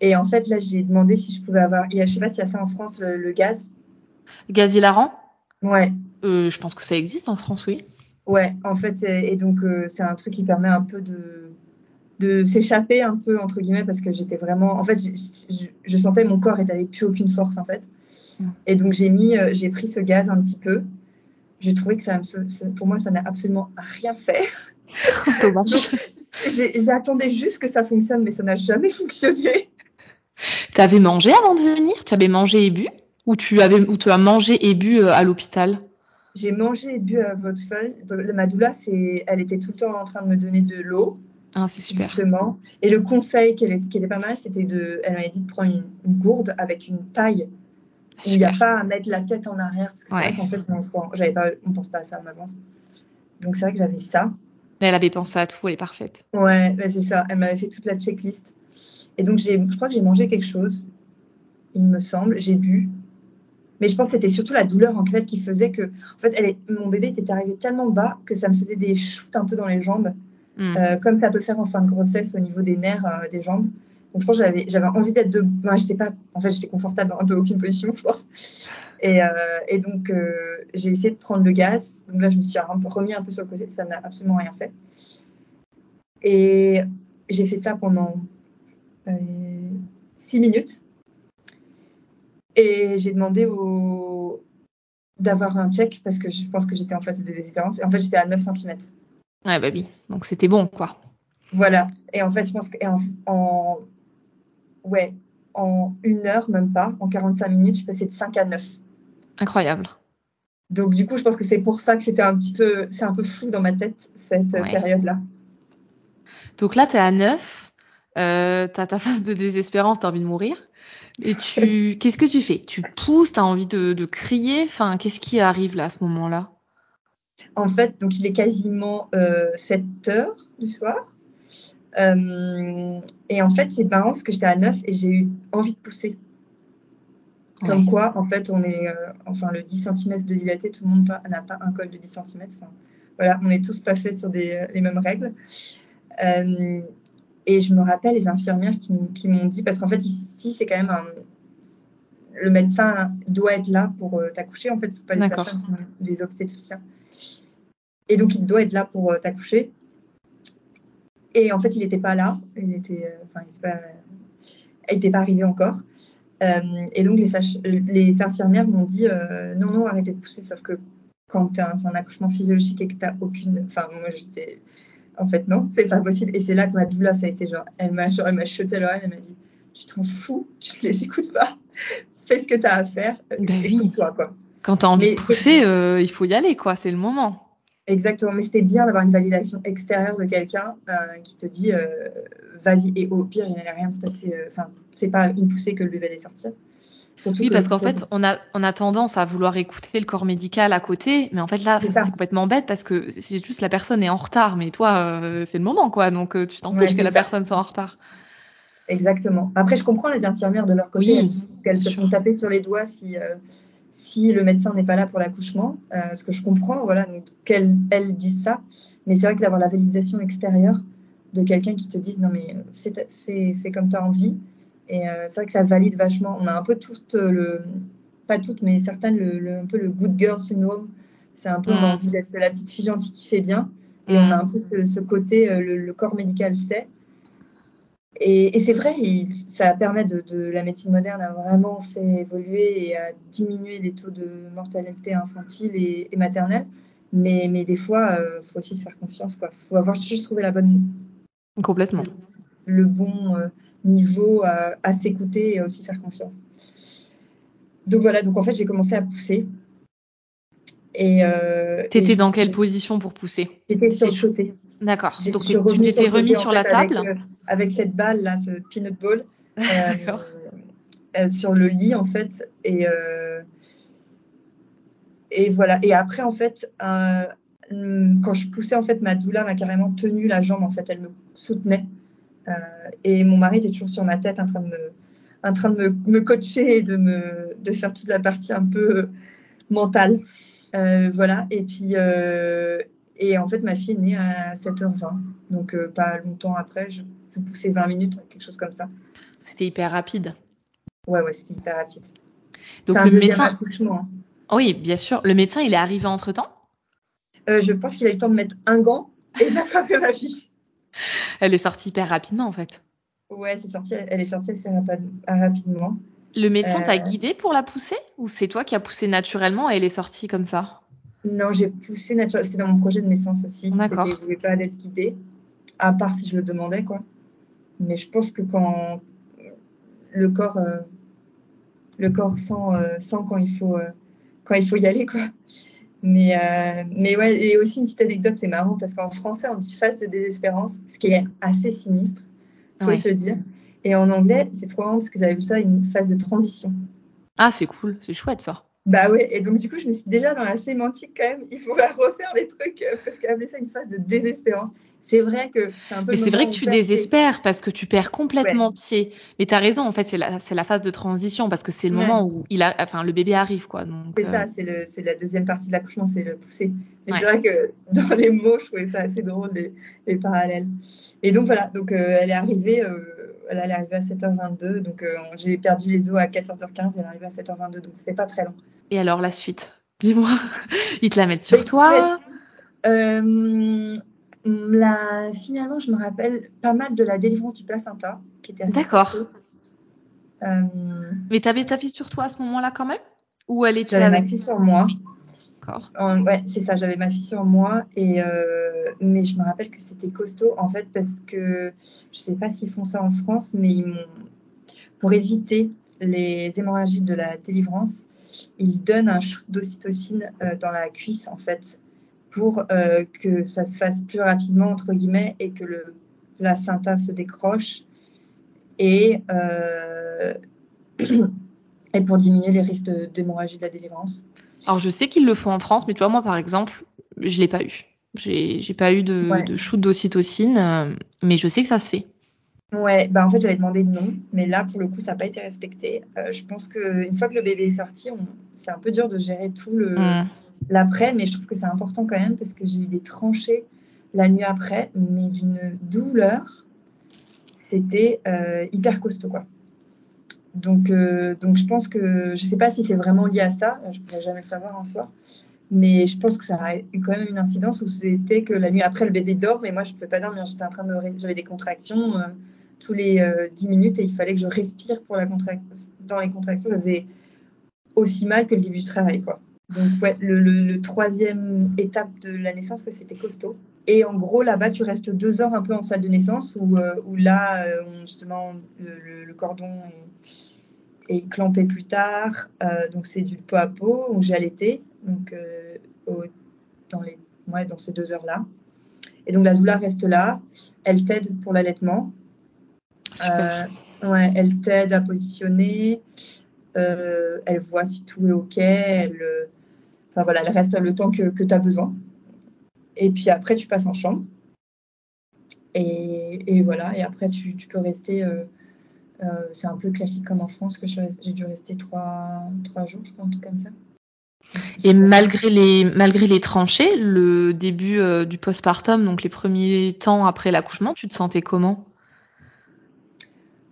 Et en fait, là, j'ai demandé si je pouvais avoir. Je sais pas s'il y a ça en France, le, gaz. Gaz hilarant Ouais. Euh, je pense que ça existe en France, oui. Ouais, en fait, et, donc euh, c'est un truc qui permet un peu de, de s'échapper un peu entre guillemets parce que j'étais vraiment en fait je, je, sentais mon corps n'avait plus aucune force en fait. Et donc j'ai mis euh, j'ai pris ce gaz un petit peu. J'ai trouvé que ça, pour moi ça n'a absolument rien fait. J'attendais juste que ça fonctionne mais ça n'a jamais fonctionné. Tu avais mangé avant de venir? Tu avais mangé et bu? Ou tu avais ou tu as mangé et bu euh, à l'hôpital j'ai mangé et bu à l'hôpital ma doula c'est elle était tout le temps en train de me donner de l'eau ah, c'est super. Justement. Et le conseil qui était pas mal, c'était de. Elle m'avait dit de prendre une, gourde avec une taille où il n'y a pas à mettre la tête en arrière. Parce que c'est vrai qu'en fait, on on pense pas à ça en avance. Donc c'est vrai que j'avais ça. Elle avait pensé à tout, elle est parfaite. Ouais, c'est ça. Elle m'avait fait toute la checklist. Et donc, je crois que j'ai mangé quelque chose, il me semble. J'ai bu. Mais je pense que c'était surtout la douleur en fait qui faisait que. En fait, elle mon bébé était arrivé tellement bas que ça me faisait des shoots un peu dans les jambes. Mm. Euh, comme ça peut faire en fin de grossesse au niveau des nerfs euh, des jambes. Donc je pense que j'avais, j'avais envie d'être de, enfin, j'étais pas, en fait j'étais confortable dans un peu aucune position, je pense. Et, euh, et donc j'ai essayé de prendre le gaz. Donc là je me suis un peu remis un peu sur le côté, ça n'a absolument rien fait. Et j'ai fait ça pendant six minutes. Et j'ai demandé au... d'avoir un check parce que je pense que j'étais en phase de désespérance. Et en fait j'étais à 9 cm. Ouais, bah oui. Donc c'était bon, quoi. Voilà. Et en fait, je pense qu'en en, ouais, en une heure, même pas, en 45 minutes, je passais de 5 à 9. Incroyable. Donc du coup, je pense que c'est pour ça que c'était un petit peu, c'est un peu flou dans ma tête cette période-là. Donc là, tu es à 9, euh, tu as ta phase de désespérance, tu as envie de mourir. Et tu, qu'est-ce que tu fais? Tu pousses, tu as envie de, de crier? Enfin, qu'est-ce qui arrive là à ce moment-là? En fait, donc il est quasiment euh, 7 heures du soir. Euh, et en fait, c'est marrant parce que j'étais à 9 et j'ai eu envie de pousser. Comme quoi, en fait, on est, euh, enfin, le 10 cm de dilaté, tout le monde n'a pas un col de 10 cm. voilà, on est tous pas faits sur des, les mêmes règles. Euh, et je me rappelle les infirmières qui, m'ont dit, parce qu'en fait, ici, c'est quand même un, le médecin doit être là pour t'accoucher. En fait, c'est pas des sages c'est des obstétriciens. Et donc, il doit être là pour euh, t'accoucher. Et en fait, il n'était pas là. Il était, euh, enfin, n'était pas, arrivé encore. Euh, et donc, les, les infirmières m'ont dit non, non, arrêtez de pousser. Sauf que quand tu as un, accouchement physiologique et que tu n'as aucune. Enfin, moi, j'étais. En fait, non, c'est pas possible. Et c'est là que ma doula, ça a été genre, elle m'a, genre, elle m'a chuté l'oreille, elle m'a dit Tu t'en fous, tu ne les écoutes pas. Fais ce que tu as à faire. Ben oui. Quoi. Quand tu as envie de pousser, il faut y aller, quoi. C'est le moment. Exactement, mais c'était bien d'avoir une validation extérieure de quelqu'un euh, qui te dit euh, vas-y, et au pire, il n'allait rien se passer. Euh, enfin, c'est pas une poussée que le bébé allait sortir. Oui, parce qu'en fait, on a, on a tendance à vouloir écouter le corps médical à côté, mais en fait, là, c'est complètement bête parce que c'est juste la personne est en retard, mais toi, c'est le moment, quoi. Donc, tu t'en fiches que la personne soit en retard. Exactement. Après, je comprends les infirmières de leur côté, qu'elles se font taper sur les doigts si si le médecin n'est pas là pour l'accouchement, euh, ce que je comprends, voilà, donc qu'elle elle dise ça, mais c'est vrai que d'avoir la validation extérieure de quelqu'un qui te dise non mais fais, fais, fais comme tu as envie, et euh, c'est vrai que ça valide vachement. On a un peu toutes le, pas toutes, mais certaines, le, un peu le good girl syndrome. C'est un peu, a mm. envie d'être la petite fille gentille qui fait bien, et on a mm. un peu ce, côté, euh, le, corps médical sait, et, c'est vrai, ça permet de, la médecine moderne a vraiment fait évoluer et à diminuer les taux de mortalité infantile et, maternelle. Mais, mais, des fois, il euh, faut aussi se faire confiance. Il faut avoir juste trouvé la bonne. Complètement. Le, bon euh, niveau à, s'écouter et à aussi faire confiance. donc voilà, donc en fait, j'ai commencé à pousser. Et euh, t'étais dans quelle position pour pousser? J'étais sur le côté. D'accord. Donc tu t'étais remis sur la table? avec, cette balle là, ce peanut ball. Euh, sur le lit en fait et et voilà. Et après en fait, quand je poussais en fait, ma doula m'a carrément tenu la jambe en fait, elle me soutenait. Et mon mari était toujours sur ma tête en train de me en train de me, coacher et de, me, de faire toute la partie un peu mentale. Euh, voilà, et puis, euh, et en fait, ma fille est née à 7h20, donc euh, pas longtemps après, je, je poussais 20 minutes, quelque chose comme ça. C'était hyper rapide. Ouais, ouais, c'était hyper rapide. Donc le médecin. Hein. Oui, bien sûr. Le médecin, il est arrivé entre temps Je pense qu'il a eu le temps de mettre un gant et d'attraper ma fille. Elle est sortie hyper rapidement, en fait. Ouais, c'est sorti, elle est sortie assez rapidement. Le médecin t'a euh, guidé pour la pousser ou c'est toi qui as poussé naturellement et elle est sortie comme ça? Non, j'ai poussé naturellement. C'était dans mon projet de naissance aussi. D'accord. Je ne voulais pas être guidée, à part si je le demandais, quoi. Mais je pense que quand le corps, euh, le corps sent, euh, sent, quand il faut, quand il faut y aller, quoi. Mais, mais ouais, et aussi une petite anecdote, c'est marrant parce qu'en français, on dit phase de désespérance, ce qui est assez sinistre faut se le dire. Et en anglais, c'est trop marrant parce que j'avais vu ça, une phase de transition. Ah, c'est cool, c'est chouette ça. Bah ouais, et donc du coup, je me suis déjà dans la sémantique quand même, il faut refaire les trucs euh, parce qu'appeler ça une phase de désespérance, c'est vrai que c'est un peu. Mais c'est vrai que tu désespères parce que tu perds complètement pied. Mais tu as raison, en fait, c'est la, la, phase de transition parce que c'est le moment où il a, enfin, le bébé arrive, quoi. C'est ça, euh, c'est la deuxième partie de l'accouchement, c'est le pousser. Mais c'est vrai que dans les mots, je trouvais ça assez drôle, les, les parallèles. Et donc voilà, donc euh, elle est arrivée. Euh, elle est arrivée à 7h22, donc j'ai perdu les os à 14h15 elle est arrivée à 7h22, donc ça fait pas très long. Et alors la suite? Dis-moi, ils te la mettent sur toi? euh, la, finalement, je me rappelle pas mal de la délivrance du placenta, qui était assez D'accord. Euh, Mais tu avais ta fille sur toi à ce moment-là quand même? Ou elle était J'avais ma fille sur moi. D'accord. ouais, c'est ça, j'avais ma fille sur moi. Et, euh, mais je me rappelle que c'était costaud, en fait, parce que je sais pas s'ils font ça en France, mais ils m'ont. Pour éviter les hémorragies de la délivrance, ils donnent un shoot d'ocytocine euh, dans la cuisse, en fait, pour euh, que ça se fasse plus rapidement, entre guillemets, et que le placenta se décroche. Et, euh, et pour diminuer les risques d'hémorragie de, la délivrance. Alors, je sais qu'ils le font en France, mais tu vois, moi, par exemple, je ne l'ai pas eu. J'ai pas eu de, de shoot d'ocytocine, euh, mais je sais que ça se fait. Ouais, bah en fait, j'avais demandé non, mais là, pour le coup, ça n'a pas été respecté. je pense qu'une fois que le bébé est sorti, c'est un peu dur de gérer tout le, mmh l'après, mais je trouve que c'est important quand même parce que j'ai eu des tranchées la nuit après, mais d'une douleur. C'était euh, hyper costaud, quoi. Donc, euh, donc je pense que je sais pas si c'est vraiment lié à ça, je pourrais jamais le savoir en soi, mais je pense que ça a eu quand même une incidence où c'était que la nuit après le bébé dort, mais moi je ne pouvais pas dormir, j'étais en train de j'avais des contractions euh, tous les 10 minutes et il fallait que je respire pour la. Dans les contractions, ça faisait aussi mal que le début du travail, quoi. Donc, ouais, le, troisième étape de la naissance, c'était costaud. Et en gros, là-bas, tu restes deux heures un peu en salle de naissance où, euh, où là, euh, justement, le, cordon est, clampé plus tard. Euh, donc, c'est du pot à pot où j'ai allaité. Donc, dans, les, ouais, dans ces deux heures-là. Et donc, la douleur reste là. Elle t'aide pour l'allaitement. ouais, elle t'aide à positionner. elle voit si tout est OK. Elle voilà, elle reste le temps que, tu as besoin. Et puis après, tu passes en chambre. Et, voilà, et après, tu, peux rester. Euh, euh, c'est un peu classique comme en France que j'ai dû rester trois, jours, je crois, un truc comme ça. Et malgré les, malgré les tranchées, le début euh, du postpartum, donc les premiers temps après l'accouchement, tu te sentais comment?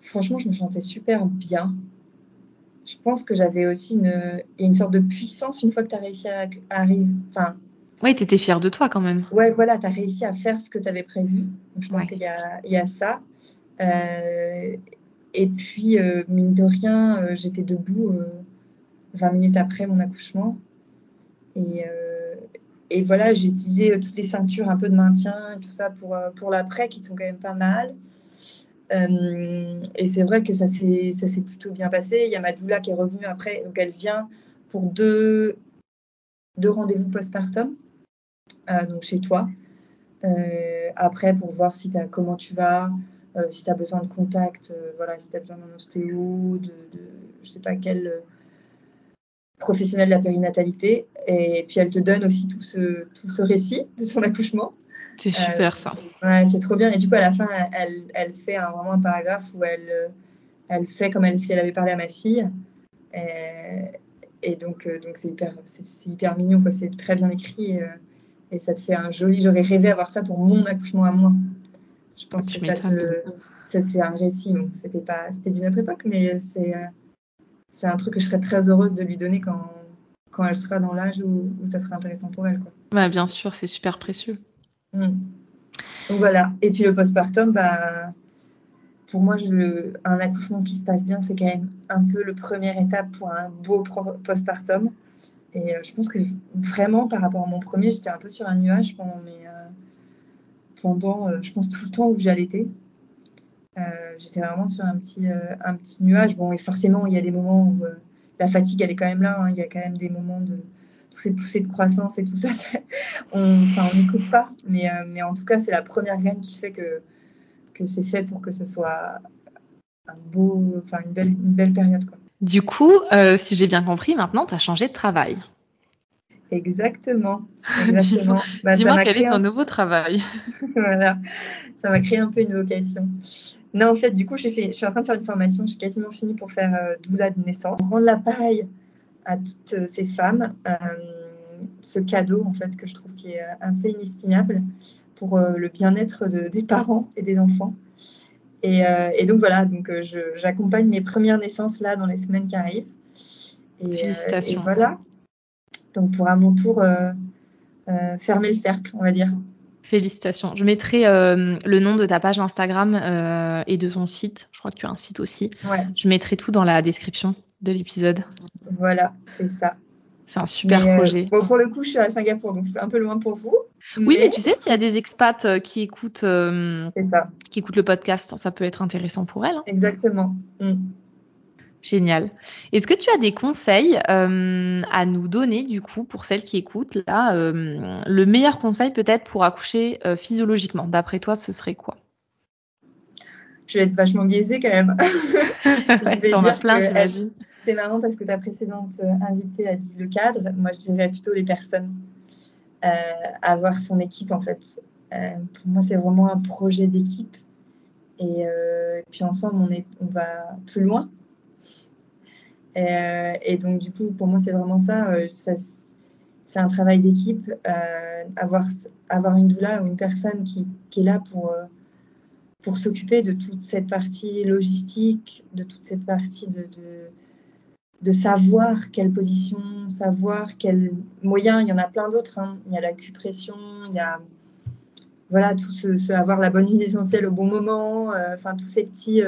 Franchement, je me sentais super bien je pense que j'avais aussi une, une sorte de puissance une fois que tu as réussi à, arriver. Enfin, oui, tu étais fière de toi quand même. Ouais, voilà, tu as réussi à faire ce que tu avais prévu. Donc, je pense qu'il y a, y a, ça. Euh, et puis, euh, mine de rien, euh, j'étais debout 20 minutes après mon accouchement. Et, et voilà, j'ai utilisé toutes les ceintures un peu de maintien et tout ça pour, pour l'après qui sont quand même pas mal. Et c'est vrai que ça s'est plutôt bien passé. Il y a ma doula qui est revenue après, donc elle vient pour deux, rendez-vous postpartum, donc chez toi. après, pour voir comment tu vas, si tu as besoin de contact, voilà, si tu as besoin d'un ostéo, de, de, je sais pas quel professionnelle de la périnatalité. Et puis elle te donne aussi tout ce récit de son accouchement. C'est super ça. Euh, ouais, c'est trop bien. Et du coup, à la fin, elle, elle fait un, vraiment un paragraphe où elle, elle fait comme elle, si elle avait parlé à ma fille. Et, et donc, euh, donc c'est hyper, c'est, hyper mignon. Quoi. C'est très bien écrit. Euh, et ça te fait un joli. J'aurais rêvé avoir ça pour mon accouchement à moi. Je pense que ça, te, ça, c'est un récit. Donc, c'était pas, c'était d'une autre époque, mais c'est c'est un truc que je serais très heureuse de lui donner quand, quand elle sera dans l'âge où, ça sera intéressant pour elle. Quoi. Bah, bien sûr, c'est super précieux. Mm. Donc voilà. Et puis le postpartum, bah, pour moi, un accouchement qui se passe bien, c'est quand même un peu le première étape pour un beau postpartum. Et euh, je pense que vraiment, par rapport à mon premier, j'étais un peu sur un nuage pendant euh, pendant, euh, je pense, tout le temps où j'allaitais. J'étais vraiment sur un petit, un petit nuage. Bon, et forcément, il y a des moments où la fatigue, elle est quand même là. Hein. Il y a quand même des moments de toutes ces poussées de croissance et tout ça. on n'écoute pas. Mais, mais en tout cas, c'est la première graine qui fait que, que c'est fait pour que ce soit un beau, enfin, une, belle, une belle période. Quoi. Du coup, si j'ai bien compris, maintenant, tu as changé de travail. Exactement. Exactement. Bah, Dis-moi quel est ton nouveau travail. voilà. Ça m'a créé un peu une vocation. Non, en fait, du coup, fait, je suis en train de faire une formation. J'ai quasiment fini pour faire euh, doula de naissance. Rendre l'appareil à toutes euh, ces femmes, euh, ce cadeau, en fait, que je trouve qui est assez inestimable pour le bien-être des parents et des enfants. Et, donc voilà, donc j'accompagne mes premières naissances là dans les semaines qui arrivent. Et, Félicitations. et voilà. Donc pour à mon tour fermer le cercle, on va dire. Félicitations. Je mettrai euh, le nom de ta page Instagram euh, et de ton site. Je crois que tu as un site aussi. Ouais. Je mettrai tout dans la description de l'épisode. Voilà, c'est ça. C'est un super euh, projet. bon, pour le coup, je suis à Singapour, donc c'est un peu loin pour vous. Oui, mais, tu sais, s'il y a des expats qui écoutent, qui écoutent le podcast, ça peut être intéressant pour elles. Hein. Exactement. Mm. Génial. Est-ce que tu as des conseils euh, à nous donner du coup pour celles qui écoutent là euh, Le meilleur conseil peut-être pour accoucher euh, physiologiquement, d'après toi, ce serait quoi? Je vais être vachement biaisée quand même. T'en as plein, j'imagine. C'est marrant parce que ta précédente invitée a dit le cadre. Moi, je dirais plutôt les personnes. avoir son équipe en fait. pour moi, c'est vraiment un projet d'équipe. Et, puis ensemble, on, est, on va plus loin. Euh, et, donc, du coup, pour moi, c'est vraiment ça. Euh, c'est un travail d'équipe. Euh, avoir, avoir une doula ou une personne qui, qui est là pour, pour s'occuper de toute cette partie logistique, de toute cette partie de, de, de savoir quelle position, savoir quel moyen. Il y en a plein d'autres. Hein. Il y a l'acupression, il y a voilà, tout ce, avoir la bonne huile essentielle au bon moment, enfin tous ces petits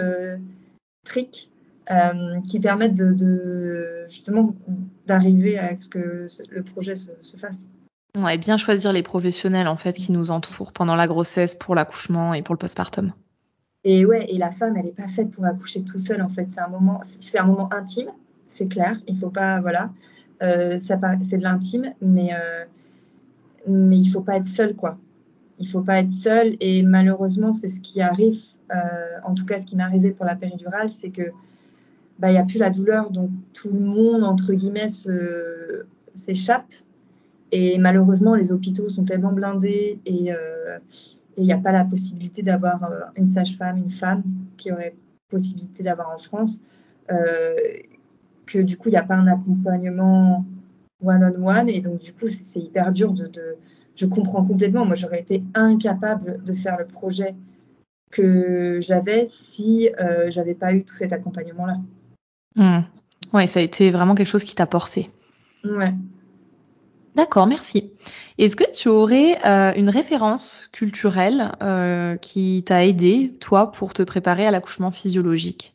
tricks euh, qui permettent de, justement d'arriver à ce que le projet se, fasse. Ouais, bien choisir les professionnels en fait qui nous entourent pendant la grossesse, pour l'accouchement et pour le postpartum. Et ouais, et la femme, elle n'est pas faite pour accoucher tout seule en fait. C'est un moment, c'est un moment intime, c'est clair. Il faut pas, voilà, euh, ça c'est de l'intime, mais euh, mais il faut pas être seul quoi. Il faut pas être seul et malheureusement c'est ce qui arrive. en tout cas, ce qui m'est arrivé pour la péridurale, c'est que bah, il n'y a plus la douleur, donc tout le monde, entre guillemets, s'échappe. Et malheureusement, les hôpitaux sont tellement blindés et euh, il n'y a pas la possibilité d'avoir euh, une sage-femme, une femme qui aurait possibilité d'avoir en France, euh, que du coup, il n'y a pas un accompagnement one-on-one. et donc, du coup, c'est hyper dur de, de, Je comprends complètement. Moi, j'aurais été incapable de faire le projet que j'avais si euh, j'avais pas eu tout cet accompagnement-là. Hmm. Ouais, ça a été vraiment quelque chose qui t'a porté. Ouais. D'accord, merci. Est-ce que tu aurais euh, une référence culturelle euh, qui t'a aidé, toi, pour te préparer à l'accouchement physiologique?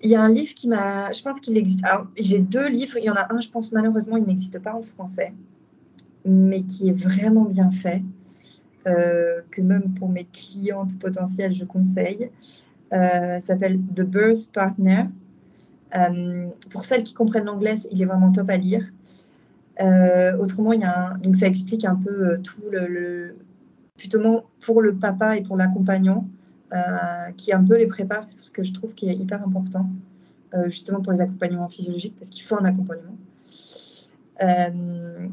Il y a un livre qui m'a. Je pense qu'il existe. j'ai deux livres. Il y en a un, je pense, malheureusement, il n'existe pas en français, mais qui est vraiment bien fait. que même pour mes clientes potentielles, je conseille. s'appelle The Birth Partner. pour celles qui comprennent l'anglais, il est vraiment top à lire. Autrement, il y a donc ça explique un peu tout le, plutôt pour le papa et pour l'accompagnant, qui un peu les prépare, ce que je trouve qui est hyper important. Euh, justement pour les accompagnements physiologiques, parce qu'il faut un accompagnement. Euh,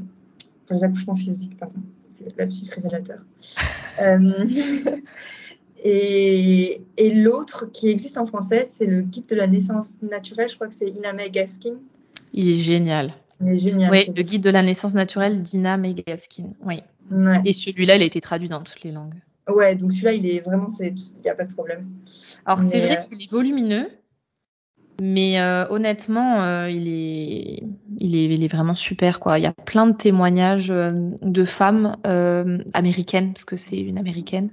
pour les accouchements physiologiques, pardon, c'est l'absus révélateur. Euh, et, et l'autre qui existe en français, c'est le guide de la naissance naturelle. Je crois que c'est Ina May Gaskin. Il est génial. Il est génial. Oui, le guide de la naissance naturelle d'Ina May Gaskin. Oui. Ouais. Et celui-là, il a été traduit dans toutes les langues. Ouais, donc celui-là, il est vraiment, il n'y a pas de problème. Alors, c'est vrai qu'il est volumineux, mais euh, honnêtement, euh, il, est, il, est, il est vraiment super. Quoi. Il y a plein de témoignages euh, de femmes américaines, parce que c'est une américaine,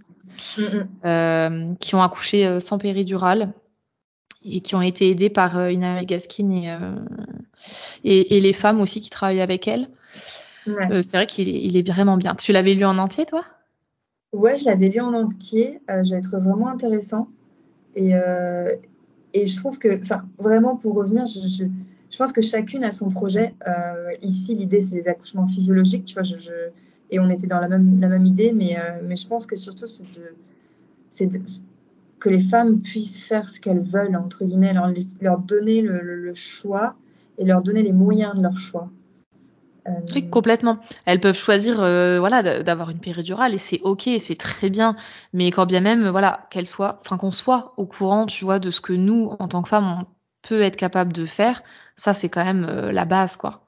qui ont accouché sans péridurale et qui ont été aidées par une Gaskin et, et, et, les femmes aussi qui travaillent avec elle. Ouais. c'est vrai qu'il est, il est vraiment bien. Tu l'avais lu en entier, toi? Ouais, je l'avais lu en entier. J'avais trouvé vraiment intéressant. Et, et je trouve que, enfin, vraiment pour revenir, je, je, je, pense que chacune a son projet. Euh, ici, l'idée, c'est les accouchements physiologiques, tu vois, je, et on était dans la même, la même idée, mais, euh, mais je pense que surtout, c'est de, que les femmes puissent faire ce qu'elles veulent, entre guillemets, leur, leur donner le, le, choix et leur donner les moyens de leur choix. Oui, euh, complètement. Elles peuvent choisir, euh, voilà, d'avoir une péridurale et c'est ok, c'est très bien. Mais quand bien même, voilà, qu'elle soit, enfin qu'on soit au courant, tu vois, de ce que nous, en tant que femmes, on peut être capable de faire, ça c'est quand même euh, la base, quoi.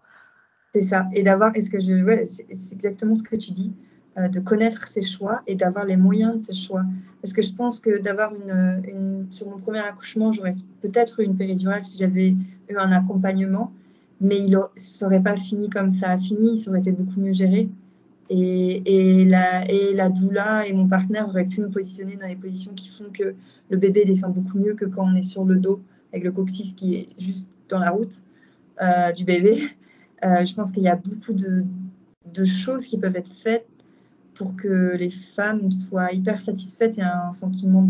C'est ça. Et d'avoir, est-ce que je, ouais, c'est exactement ce que tu dis, de connaître ses choix et d'avoir les moyens de ses choix. Parce que je pense que d'avoir une, sur mon premier accouchement, j'aurais peut-être eu une péridurale si j'avais eu un accompagnement mais il ne serait pas fini comme ça a fini, ça aurait été beaucoup mieux géré. Et, et, la, et la doula et mon partenaire auraient pu me positionner dans les positions qui font que le bébé descend beaucoup mieux que quand on est sur le dos avec le coccyx qui est juste dans la route euh, du bébé. Euh, je pense qu'il y a beaucoup de, choses qui peuvent être faites pour que les femmes soient hyper satisfaites et un sentiment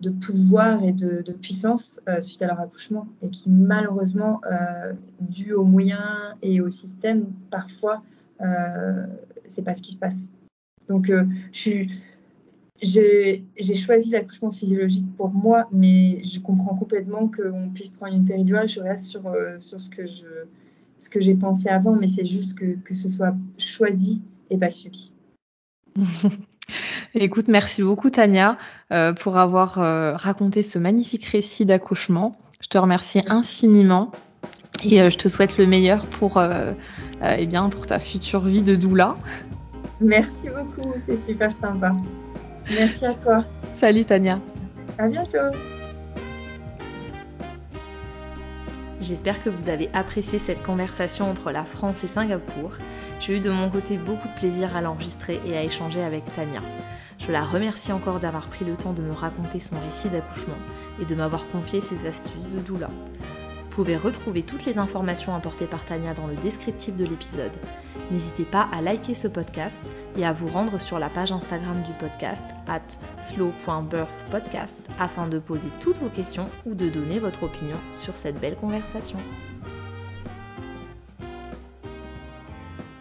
de, pouvoir et de, puissance euh, suite à leur accouchement et qui malheureusement, euh, dû aux moyens et au système, parfois, euh, c'est pas ce qui se passe. Donc, euh, j'ai choisi l'accouchement physiologique pour moi, mais je comprends complètement qu'on puisse prendre une péridurale. Je reste sur, ce que j'ai pensé avant, mais c'est juste que ce soit choisi et pas subi. Écoute, merci beaucoup Tania euh, pour avoir euh, raconté ce magnifique récit d'accouchement. Je te remercie infiniment et euh, je te souhaite le meilleur pour, eh bien, pour ta future vie de doula. Merci beaucoup, c'est super sympa. Merci à toi. Salut Tania. À bientôt. J'espère que vous avez apprécié cette conversation entre la France et Singapour. J'ai eu de mon côté beaucoup de plaisir à l'enregistrer et à échanger avec Tania. Je la remercie encore d'avoir pris le temps de me raconter son récit d'accouchement et de m'avoir confié ses astuces de doula. Vous pouvez retrouver toutes les informations apportées par Tania dans le descriptif de l'épisode. N'hésitez pas à liker ce podcast et à vous rendre sur la page Instagram du podcast at slow.birthpodcast afin de poser toutes vos questions ou de donner votre opinion sur cette belle conversation.